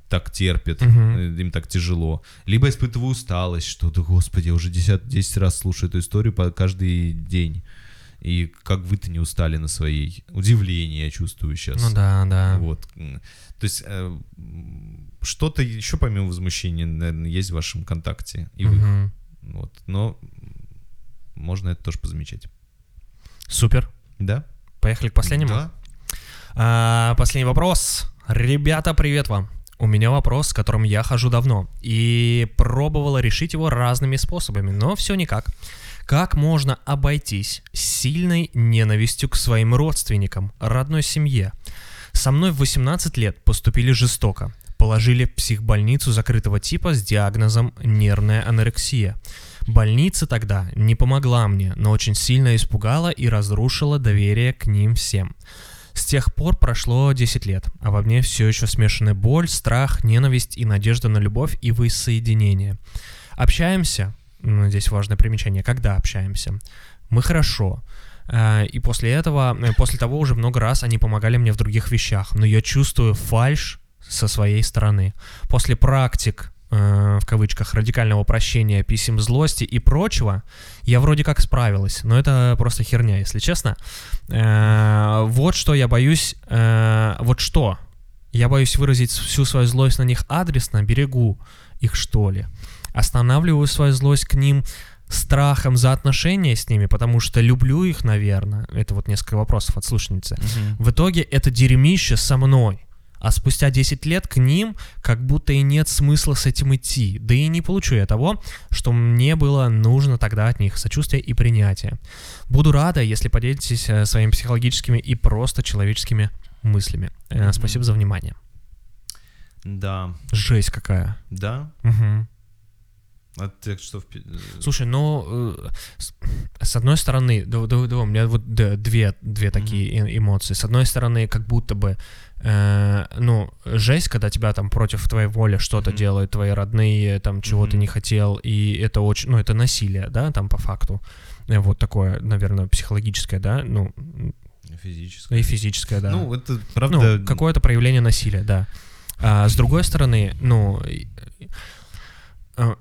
так терпят, э, им так тяжело. Либо испытываю усталость, что, да господи, я уже 10, 10 раз слушаю эту историю по каждый день. И как вы-то не устали на своей. Удивление я чувствую сейчас. Ну да, да. Вот. То есть э, что-то еще помимо возмущения, наверное, есть в вашем контакте и в их. Мгм. Вот. Но можно это тоже позамечать. Супер. Да? Поехали к последнему. Да. А, последний вопрос. Ребята, привет вам. У меня вопрос, с которым я хожу давно, и пробовала решить его разными способами, но все никак. Как можно обойтись сильной ненавистью к своим родственникам, родной семье? Со мной в 18 лет поступили жестоко. Положили в психбольницу закрытого типа с диагнозом нервная анорексия. Больница тогда не помогла мне, но очень сильно испугала и разрушила доверие к ним всем. С тех пор прошло 10 лет, а во мне все еще смешаны боль, страх, ненависть и надежда на любовь и воссоединение. Общаемся, ну, здесь важное примечание, когда общаемся, мы хорошо. А, И после этого, э, после того уже много раз они помогали мне в других вещах, но я чувствую фальш со своей стороны. После практик э, в кавычках, радикального прощения, писем злости и прочего, я вроде как справилась, но это просто херня, если честно. Э, вот что я боюсь, э, вот что, я боюсь выразить всю свою злость на них адресно, берегу их что ли, останавливаю свою злость к ним страхом за отношения с ними, потому что люблю их, наверное. Это вот несколько вопросов от слушательницы. Мгм. В итоге это дерьмище со мной. А спустя 10 лет к ним как будто и нет смысла с этим идти. Да и не получу я того, что мне было нужно тогда от них сочувствие и принятие. Буду рада, если поделитесь э, своими психологическими и просто человеческими мыслями. Мгм. Спасибо за внимание. Да, Жесть какая. да. Мгм. А ты что в... э, Слушай, ну, с, одной стороны, да, да, да, у меня вот две, две такие э- эмоции. С одной стороны, как будто бы, э, ну, жесть, когда тебя там против твоей воли что-то Мгм. делают, твои родные, там, чего ты Мгм. не хотел, и это очень, ну, это насилие, да, там, по факту. Э, Вот такое, наверное, психологическое, да, ну, Физическое. и физическое, да. Ну, это правда... Ну, какое-то проявление насилия, да. А с другой стороны, ну, э,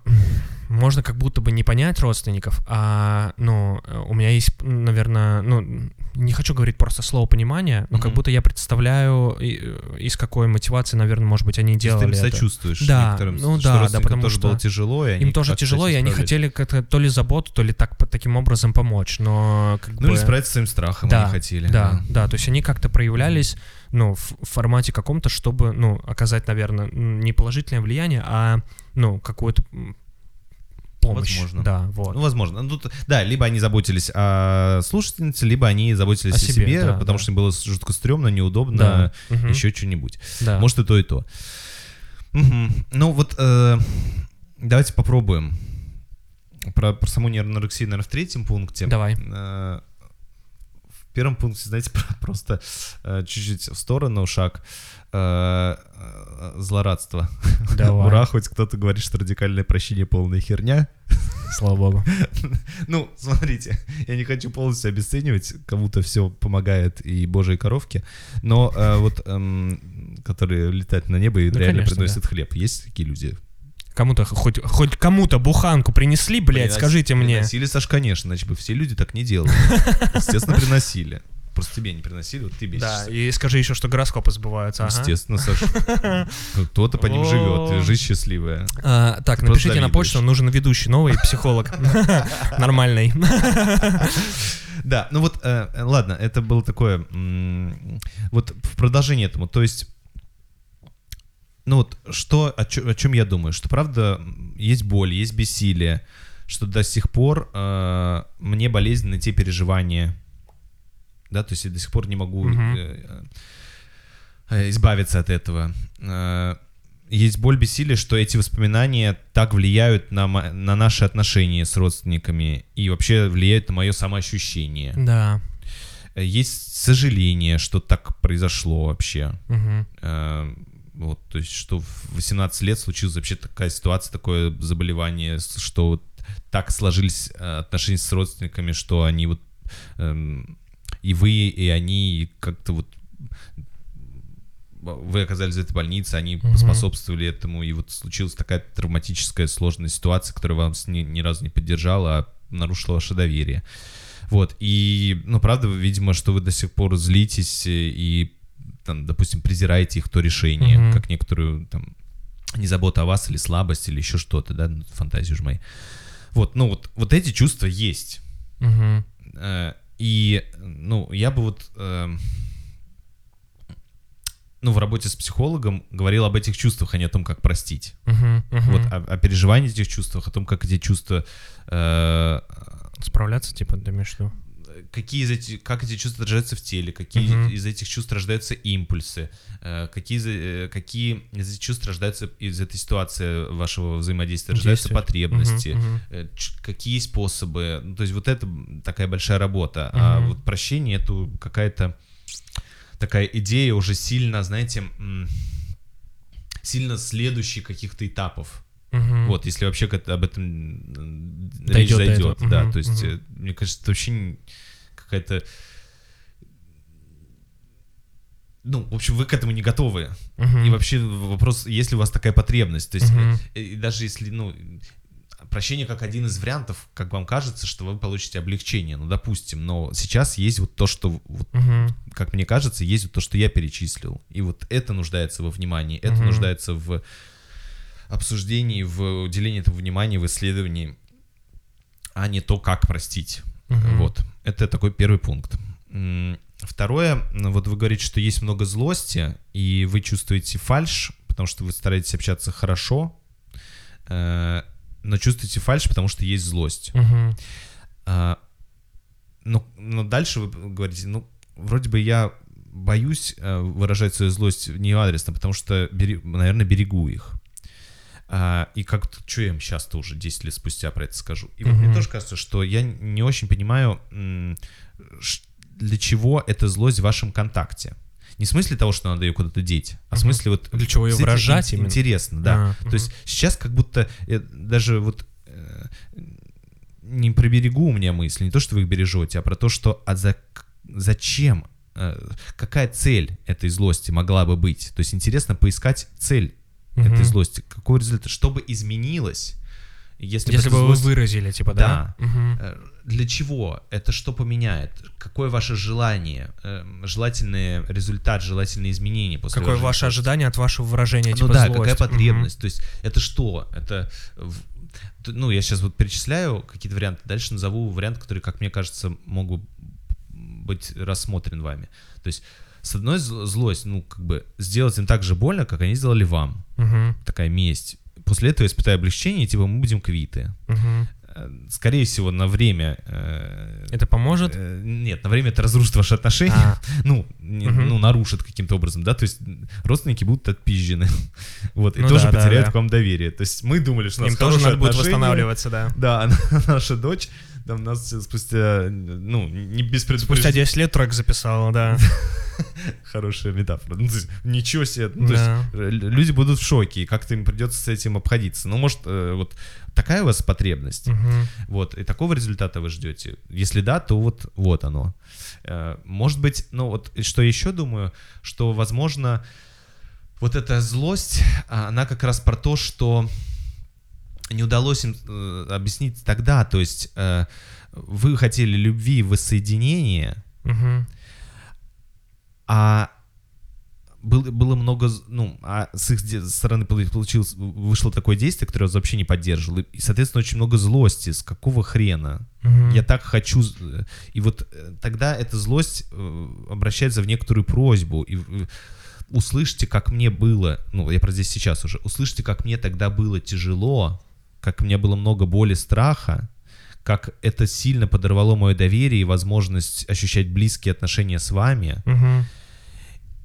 можно как будто бы не понять родственников, а, ну, у меня есть, наверное, ну, не хочу говорить просто слово понимания, но как Мгм. будто я представляю, э, из какой мотивации, наверное, может быть, они есть ты делали им это. сочувствуешь Да, некоторым, ну что да, да, потому тоже что было тяжело, и они Им тоже тяжело, и они хотели как-то то ли заботу, то ли так, таким образом помочь, но как Ну бы... или справиться с своим страхом Да, они хотели. Да, да, то есть они как-то проявлялись, ну, в формате каком-то, чтобы, ну, оказать, наверное, не положительное влияние, а, ну, какую-то помощь. Возможно. Да, вот. Ну, возможно. Ну, тут, да, либо они заботились о слушательнице, либо они заботились О о себе, себе, да, потому да. что им было жутко стрёмно, неудобно, да. еще что-нибудь. да. Может и то, и то. Мгм. Ну вот э, давайте попробуем. Про, про саму нейроанорексию, наверное, в третьем пункте. Давай. Э, в первом пункте, знаете, про- просто э, чуть-чуть в сторону шаг. Э, э, злорадство. Давай. Ура, хоть кто-то говорит, что радикальное прощение полная херня. Слава богу. Ну, смотрите, я не хочу полностью обесценивать, кому-то все помогает и божьи коровки, но э, вот, эм, которые летают на небо и Ну, реально конечно, приносят хлеб, есть такие люди? Кому-то, хоть, хоть кому-то буханку принесли, блядь, Принос- скажите мне. Приносили, Саш, конечно, иначе бы все люди так не делали. Естественно, приносили. Просто тебе не приносили, вот тебе Да, сейчас. и скажи еще, что гороскопы сбываются. ага. Естественно, Саш. Кто-то по ним живет, и жизнь счастливая. А, так, Ты напишите на почту, нужен ведущий, новый психолог. Нормальный. Да, ну вот, э, э, ладно, это было такое, вот в продолжение этому, то есть, ну вот, что, о, чем я думаю, что правда есть боль, есть бессилие, что до сих пор э, мне болезненны те переживания, да, то есть я до сих пор не могу Мгм. э, э, избавиться от этого. Э, есть боль, бессилие, что эти воспоминания так влияют на, на наши отношения с родственниками и вообще влияют на мое самоощущение. Да. Э, Есть сожаление, что так произошло вообще. Мгм. Э, Вот, то есть, что в 18 лет случилась вообще такая ситуация, такое заболевание, что вот так сложились э, отношения с родственниками, что они вот эм, и вы, и они как-то вот вы оказались в этой больнице, они Мгм. поспособствовали этому, и вот случилась такая травматическая сложная ситуация, которая вас ни, ни разу не поддержала, а нарушила ваше доверие. Вот, и, ну, правда, видимо, что вы до сих пор злитесь э, и, там, допустим, презираете их то решение, Мгм. как некоторую, там, не забота о вас или слабость, или еще что-то, да, фантазии же мои. Вот, ну, вот, вот эти чувства есть. Э, И, ну, я бы вот, эм, ну, в работе с психологом говорил об этих чувствах, а не о том, как простить. Мгм. Мгм. Вот, о, о переживании этих чувствах, о том, как эти чувства, э, Справляться, типа, ты имеешь в виду? Какие из этих, как эти чувства отражаются в теле, какие Мгм. из этих чувств рождаются импульсы, э, какие, из- э, какие из этих чувств рождаются из этой ситуации вашего взаимодействия, рождаются Действия. потребности, ч- какие способы. Ну, то есть вот это такая большая работа. А Мгм. вот прощение это какая-то такая идея уже сильно, знаете, сильно следующих каких-то этапов. Мгм. Вот, если вообще об этом Дойдет речь зайдет, этого. да, то есть, э, мне кажется, это вообще какая-то ну, в общем, вы к этому не готовы. Uh-huh. И вообще вопрос, есть ли у вас такая потребность. То есть, uh-huh. и даже если, ну, прощение как один из вариантов, как вам кажется, что вы получите облегчение, ну, допустим, но сейчас есть вот то, что, вот, uh-huh. как мне кажется, есть вот то, что я перечислил, и вот это нуждается во внимании, это uh-huh. нуждается в обсуждении, в уделении этого внимания, в исследовании, а не то, как простить. Uh-huh. Вот, это такой первый пункт. Второе, ну, вот вы говорите, что есть много злости, и вы чувствуете фальш, потому что вы стараетесь общаться хорошо, э, но чувствуете фальш, потому что есть злость. Угу. А, но, но дальше вы говорите, ну, вроде бы я боюсь э, выражать свою злость неадресно, потому что, наверное, берегу их. А, и как что я им сейчас-то уже 10 лет спустя про это скажу. И вот мне тоже кажется, что я не очень понимаю, для чего эта злость в вашем контакте. Не в смысле того, что надо ее куда-то деть, а в смысле вот... Для чего ее выражать именно? Интересно, да. А, То есть сейчас как будто э, даже вот э, не про берегу у меня мысли, не то, что вы их бережете, а про то, что а за, зачем, э, какая цель этой злости могла бы быть. То есть интересно поискать цель угу. этой злости, какой результат, чтобы изменилось. Если, Если бы, бы злость... вы выразили, типа, да? Да. Угу для чего? Это что поменяет? Какое ваше желание? Э, желательный результат, желательные изменения после Какое ваше ожидание от вашего выражения, ну, типа да, злость. какая потребность? Угу. То есть это что? Это ну, я сейчас вот перечисляю какие-то варианты, дальше назову вариант, который, как мне кажется, могут быть рассмотрен вами. То есть, с одной злость, ну, как бы, сделать им так же больно, как они сделали вам. Угу. Такая месть. После этого испытаю облегчение, типа, мы будем квиты. Угу скорее всего, на время... Э, это поможет? Э, нет, на время это разрушит ваши отношения, а. ну, не, угу. ну, нарушит каким-то образом, да, то есть родственники будут отпизжены, вот, ну, и тоже да, потеряют да, к вам доверие. То есть мы думали, что у нас Им тоже надо будет восстанавливаться, да. Да, наша дочь там нас спустя, ну, не без предупреждения. Спустя 10 лет трек записала, да. Хорошая метафора. Ну, есть, ничего себе. Ну, да. то есть, люди будут в шоке, и как-то им придется с этим обходиться. Ну, может, э, вот такая у вас потребность. Угу. Вот, и такого результата вы ждете. Если да, то вот, вот оно. Э, может быть, ну вот, что еще думаю, что, возможно, вот эта злость, она как раз про то, что не удалось им э, объяснить тогда, то есть э, вы хотели любви и воссоединения, угу. А было, было много, ну, а с их стороны получилось, вышло такое действие, которое я вообще не поддерживал, и, соответственно, очень много злости, с какого хрена? Угу. Я так хочу, и вот э, тогда эта злость э, обращается в некоторую просьбу, и услышьте, как мне было, ну, я про здесь сейчас уже, услышьте, как мне тогда было тяжело, как мне было много боли, страха, как это сильно подорвало мое доверие и возможность ощущать близкие отношения с вами. Угу.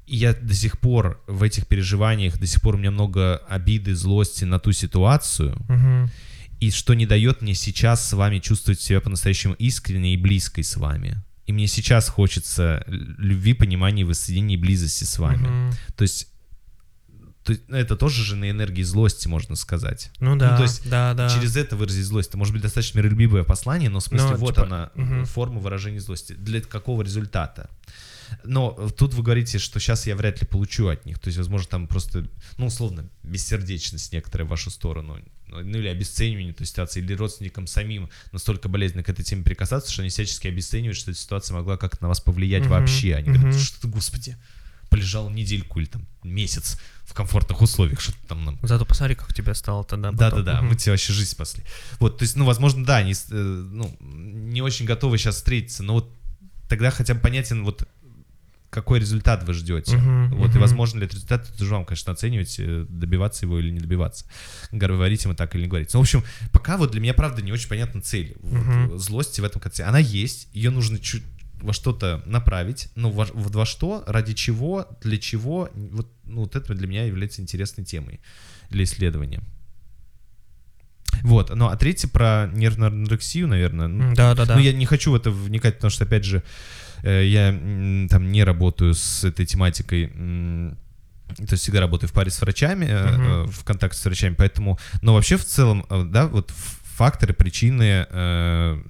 И я до сих пор в этих переживаниях, до сих пор у меня много обиды, злости на ту ситуацию. Угу. И что не дает мне сейчас с вами чувствовать себя по-настоящему искренней и близкой с вами. И мне сейчас хочется любви, понимания, воссоединения и близости с вами. Угу. То есть то есть, ну, это тоже же на энергии злости, можно сказать. Ну да, ну, то есть да, да. через это выразить злость. Это может быть достаточно миролюбивое послание, но в смысле ну, вот типа, она, угу. форма выражения злости. Для какого результата? Но тут вы говорите, что сейчас я вряд ли получу от них. То есть, возможно, там просто, ну, условно, бессердечность некоторая в вашу сторону. Ну, или обесценивание той ситуации, или родственникам самим настолько болезненно к этой теме прикасаться, что они всячески обесценивают, что эта ситуация могла как-то на вас повлиять угу, вообще. Они угу. говорят, что ты, господи, полежал недельку или там месяц в комфортных условиях, что там нам... Зато посмотри, как тебе стало тогда. Да-да-да, мы тебе вообще жизнь спасли. Вот, то есть, ну, возможно, да, не, э, ну, не очень готовы сейчас встретиться, но вот тогда хотя бы понятен вот какой результат вы ждете. Uh-huh, вот, uh-huh. и возможно ли этот результат, это уже вам, конечно, оценивать, э, добиваться его или не добиваться. Говорить ему так или не говорить. Ну, в общем, пока вот для меня, правда, не очень понятна цель uh-huh. вот, злости в этом конце. Она есть, ее нужно чуть во что-то направить, ну, во, во что, ради чего, для чего, вот, ну, вот это для меня является интересной темой для исследования. Вот, ну, а третье про нервную анорексию, наверное. Да, да, да. Ну, я не хочу в это вникать, потому что, опять же, э, я там не работаю с этой тематикой, то есть всегда работаю в паре с врачами, uh-huh. в контакте с врачами, поэтому, но вообще в целом, да, вот факторы, причины э,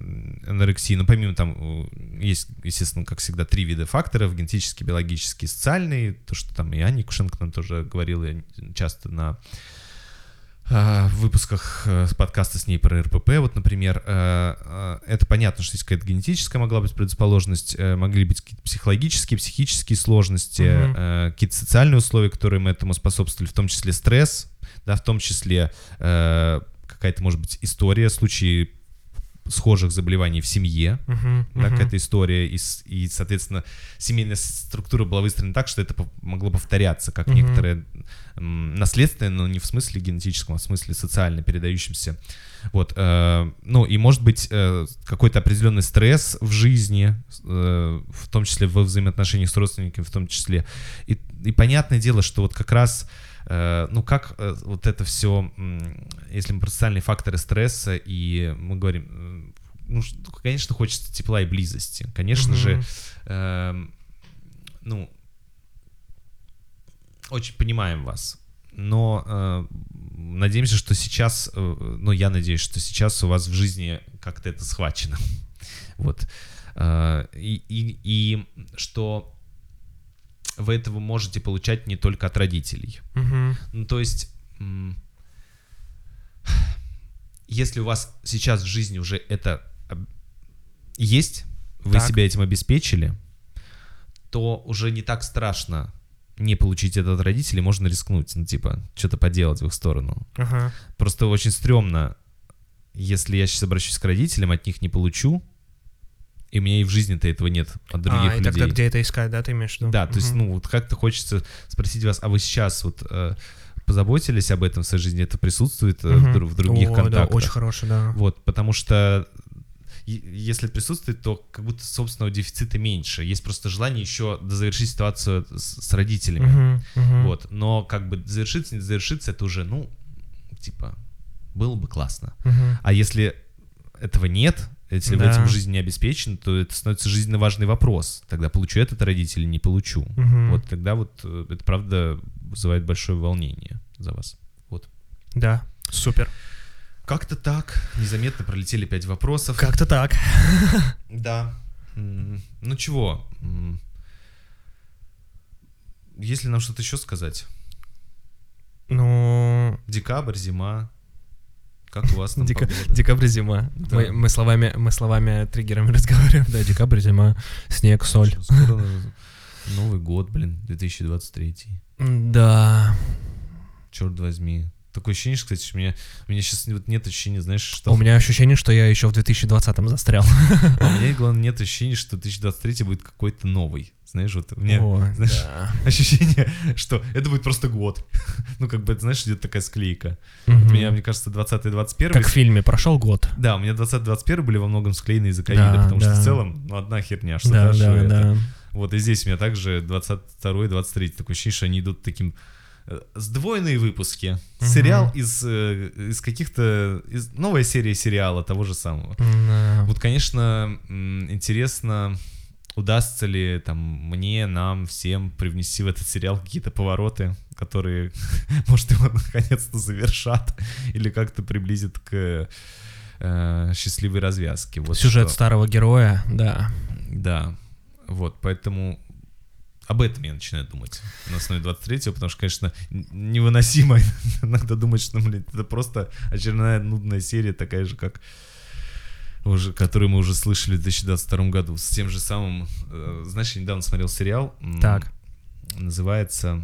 анорексии. Ну, помимо там, э, есть, естественно, как всегда, три вида факторов, генетический, биологический, социальный, то, что там и Аня Кушенко нам тоже говорила часто на в выпусках с подкаста с ней про РПП, вот, например, это понятно, что есть какая-то генетическая могла быть предрасположенность, могли быть какие-то психологические, психические сложности, угу. какие-то социальные условия, которые мы этому способствовали, в том числе стресс, да, в том числе э, какая-то, может быть, история, случаи схожих заболеваний в семье, uh-huh, да, uh-huh. какая-то история, и, и, соответственно, семейная структура была выстроена так, что это могло повторяться, как uh-huh. некоторые наследственное, но не в смысле генетическом, а в смысле социально передающемся. Вот, э, ну и может быть э, какой-то определенный стресс в жизни, э, в том числе во взаимоотношениях с родственниками, в том числе. И, и понятное дело, что вот как раз ну как э, вот это все, если мы про социальные факторы стресса, и мы говорим, ну, конечно, хочется тепла и близости. Конечно mm-hmm. же, э, ну, очень понимаем вас. Но э, надеемся, что сейчас, э, ну, я надеюсь, что сейчас у вас в жизни как-то это схвачено. вот. Э, и, и, и что вы этого можете получать не только от родителей. Угу. Ну, то есть, если у вас сейчас в жизни уже это есть, вы так. себя этим обеспечили, то уже не так страшно не получить это от родителей, можно рискнуть, ну, типа, что-то поделать в их сторону. Ага. Просто очень стрёмно, если я сейчас обращусь к родителям, от них не получу, и у меня и в жизни-то этого нет от других а, и людей. тогда где это искать, да, ты имеешь в виду? Да, то есть, ну, вот как-то хочется спросить вас, а вы сейчас вот э, позаботились об этом в своей жизни, это присутствует э, в, в других О, контактах? да, очень хороший, да. Вот, потому что если присутствует, то как будто собственного дефицита меньше. Есть просто желание еще дозавершить ситуацию с, с родителями. Uh-huh, uh-huh. Вот. Но как бы завершиться, не завершиться, это уже, ну, типа, было бы классно. Uh-huh. А если этого нет, если да. в этом жизнь не обеспечена, то это становится жизненно важный вопрос. Тогда получу этот родитель или не получу. Угу. Вот тогда вот э, это правда вызывает большое волнение за вас. Вот. Да, супер. Как-то так. Незаметно пролетели пять вопросов. Как-то так. Да. Ну чего? Есть ли нам что-то еще сказать? Ну... Декабрь, зима. Как у вас там Дека... Декабрь, зима. Да. Мы, мы словами, мы словами триггерами разговариваем. Да, декабрь, зима, снег, соль. Скоро Новый год, блин, 2023. Да. Черт возьми. Такое ощущение, что, кстати, у меня, у меня сейчас вот нет ощущения, знаешь, что... У меня ощущение, что я еще в 2020-м застрял. А у меня, главное, нет ощущения, что 2023 будет какой-то новый. Знаешь, вот у меня О, знаешь, да. ощущение, что это будет просто год. ну, как бы, знаешь, идет такая склейка. Угу. Вот у меня, мне кажется, 20-21... Как в фильме, прошел год. Да, у меня 20-21 были во многом склеены из-за ковида, да, потому да. что в целом, ну, одна херня, что да, да. Да. Вот и здесь у меня также 22-23 такое ощущение, что они идут таким сдвоенные выпуски. Угу. Сериал из, э, из каких-то... Из, новая серия сериала того же самого. Да. Вот, конечно, интересно удастся ли там мне, нам, всем привнести в этот сериал какие-то повороты, которые, может, его наконец-то завершат или как-то приблизят к э, счастливой развязке. Вот Сюжет что. старого героя, да. Да, вот, поэтому об этом я начинаю думать на основе 23-го, потому что, конечно, невыносимо иногда думать, что, блин, это просто очередная нудная серия, такая же, как уже, который мы уже слышали в 2022 году, с тем же самым, э, знаешь, я недавно смотрел сериал, так. называется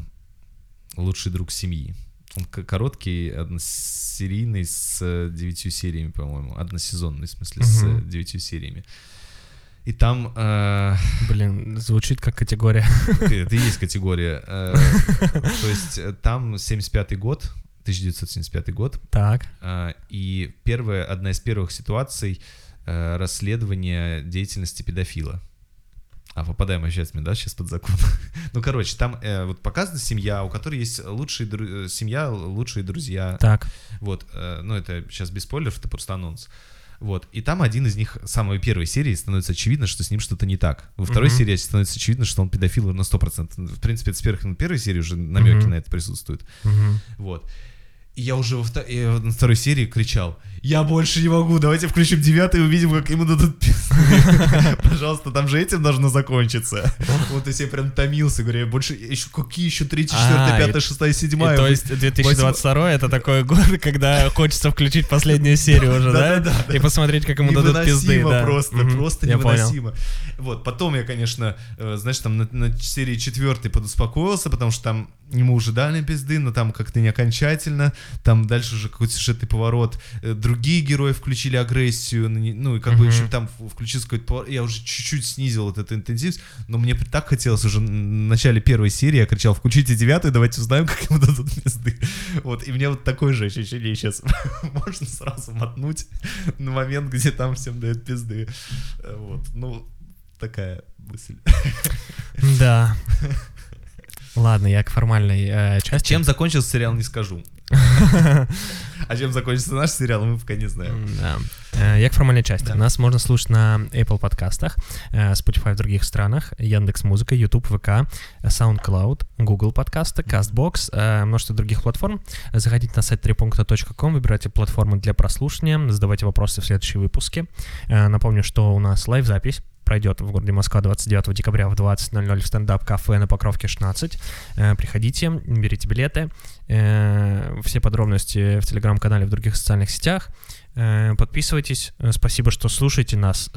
«Лучший друг семьи». Он короткий, односерийный, с девятью сериями, по-моему, односезонный, в смысле, угу. с девятью сериями. И там... Э... Блин, звучит как категория. Это и есть категория. Э, то есть э, там 75-й год, 1975 год. Так. Э, и первая, одна из первых ситуаций, э, расследование деятельности педофила. А попадаем вообще да, сейчас под закон. ну, короче, там э, вот показана семья, у которой есть лучшие дру... Э, семья, лучшие друзья. Так. Вот, э, ну, это сейчас без спойлеров, это просто анонс. Вот, и там один из них, самой первой серии, становится очевидно, что с ним что-то не так. Во второй uh-huh. серии становится очевидно, что он педофил на 100%. В принципе, это с первой, на первой серии уже намеки uh-huh. на это присутствуют. Uh-huh. Вот. И я уже во втор... я на второй серии кричал, я больше не могу, давайте включим девятый и увидим, как ему дадут Пожалуйста, там же этим должно закончиться. Вот если я прям томился, говорю, больше, еще какие еще третья, четвертая, пятая, шестая, седьмая. То есть 2022 это такой год, когда хочется включить последнюю серию уже, да? И посмотреть, как ему дадут пизды. просто, просто невыносимо. Вот, потом я, конечно, э, знаешь, там на серии четвертой подуспокоился, потому что там ему уже дали пизды, но там как-то не окончательно, там дальше уже какой-то сюжетный поворот, э, другие герои включили агрессию, ну и как бы еще там включился какой-то поворот, я уже чуть-чуть снизил вот эту интенсивность, но мне так хотелось уже в начале первой серии, я кричал, включите девятую, давайте узнаем, как ему дадут пизды. Вот, и мне вот такое же ощущение сейчас можно сразу мотнуть на момент, где там всем дают пизды. Э, вот, ну, такая мысль. Да. Ладно, я к формальной э, части. Чем закончился сериал, не скажу. А чем закончится наш сериал, мы пока не знаем. Да. Э, я к формальной части. Нас можно слушать на Apple подкастах, э, Spotify в других странах, Яндекс Музыка, YouTube, ВК, SoundCloud, Google подкасты, CastBox, э, множество других платформ. Заходите на сайт трипункта.ком, выбирайте платформу для прослушивания, задавайте вопросы в следующие выпуске. Напомню, что у нас лайв-запись пройдет в городе Москва 29 декабря в 20.00 в стендап-кафе на Покровке 16. Э, приходите, берите билеты. Э, все подробности в телеграм-канале, в других социальных сетях. Э, подписывайтесь. Спасибо, что слушаете нас.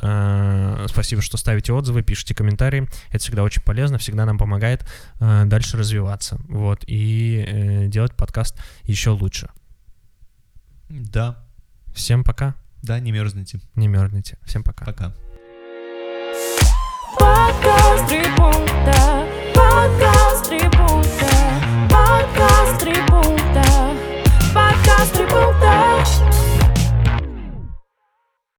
Спасибо, что ставите отзывы, пишите комментарии. Это всегда очень полезно, всегда нам помогает дальше развиваться. Вот, и делать подкаст еще лучше. Да. Всем пока. Да, не мерзните. Не мерзните. Всем пока. Пока. Подкаст три пункта, подкаст три пункта, подкаст три пункта, подкаст три пункта.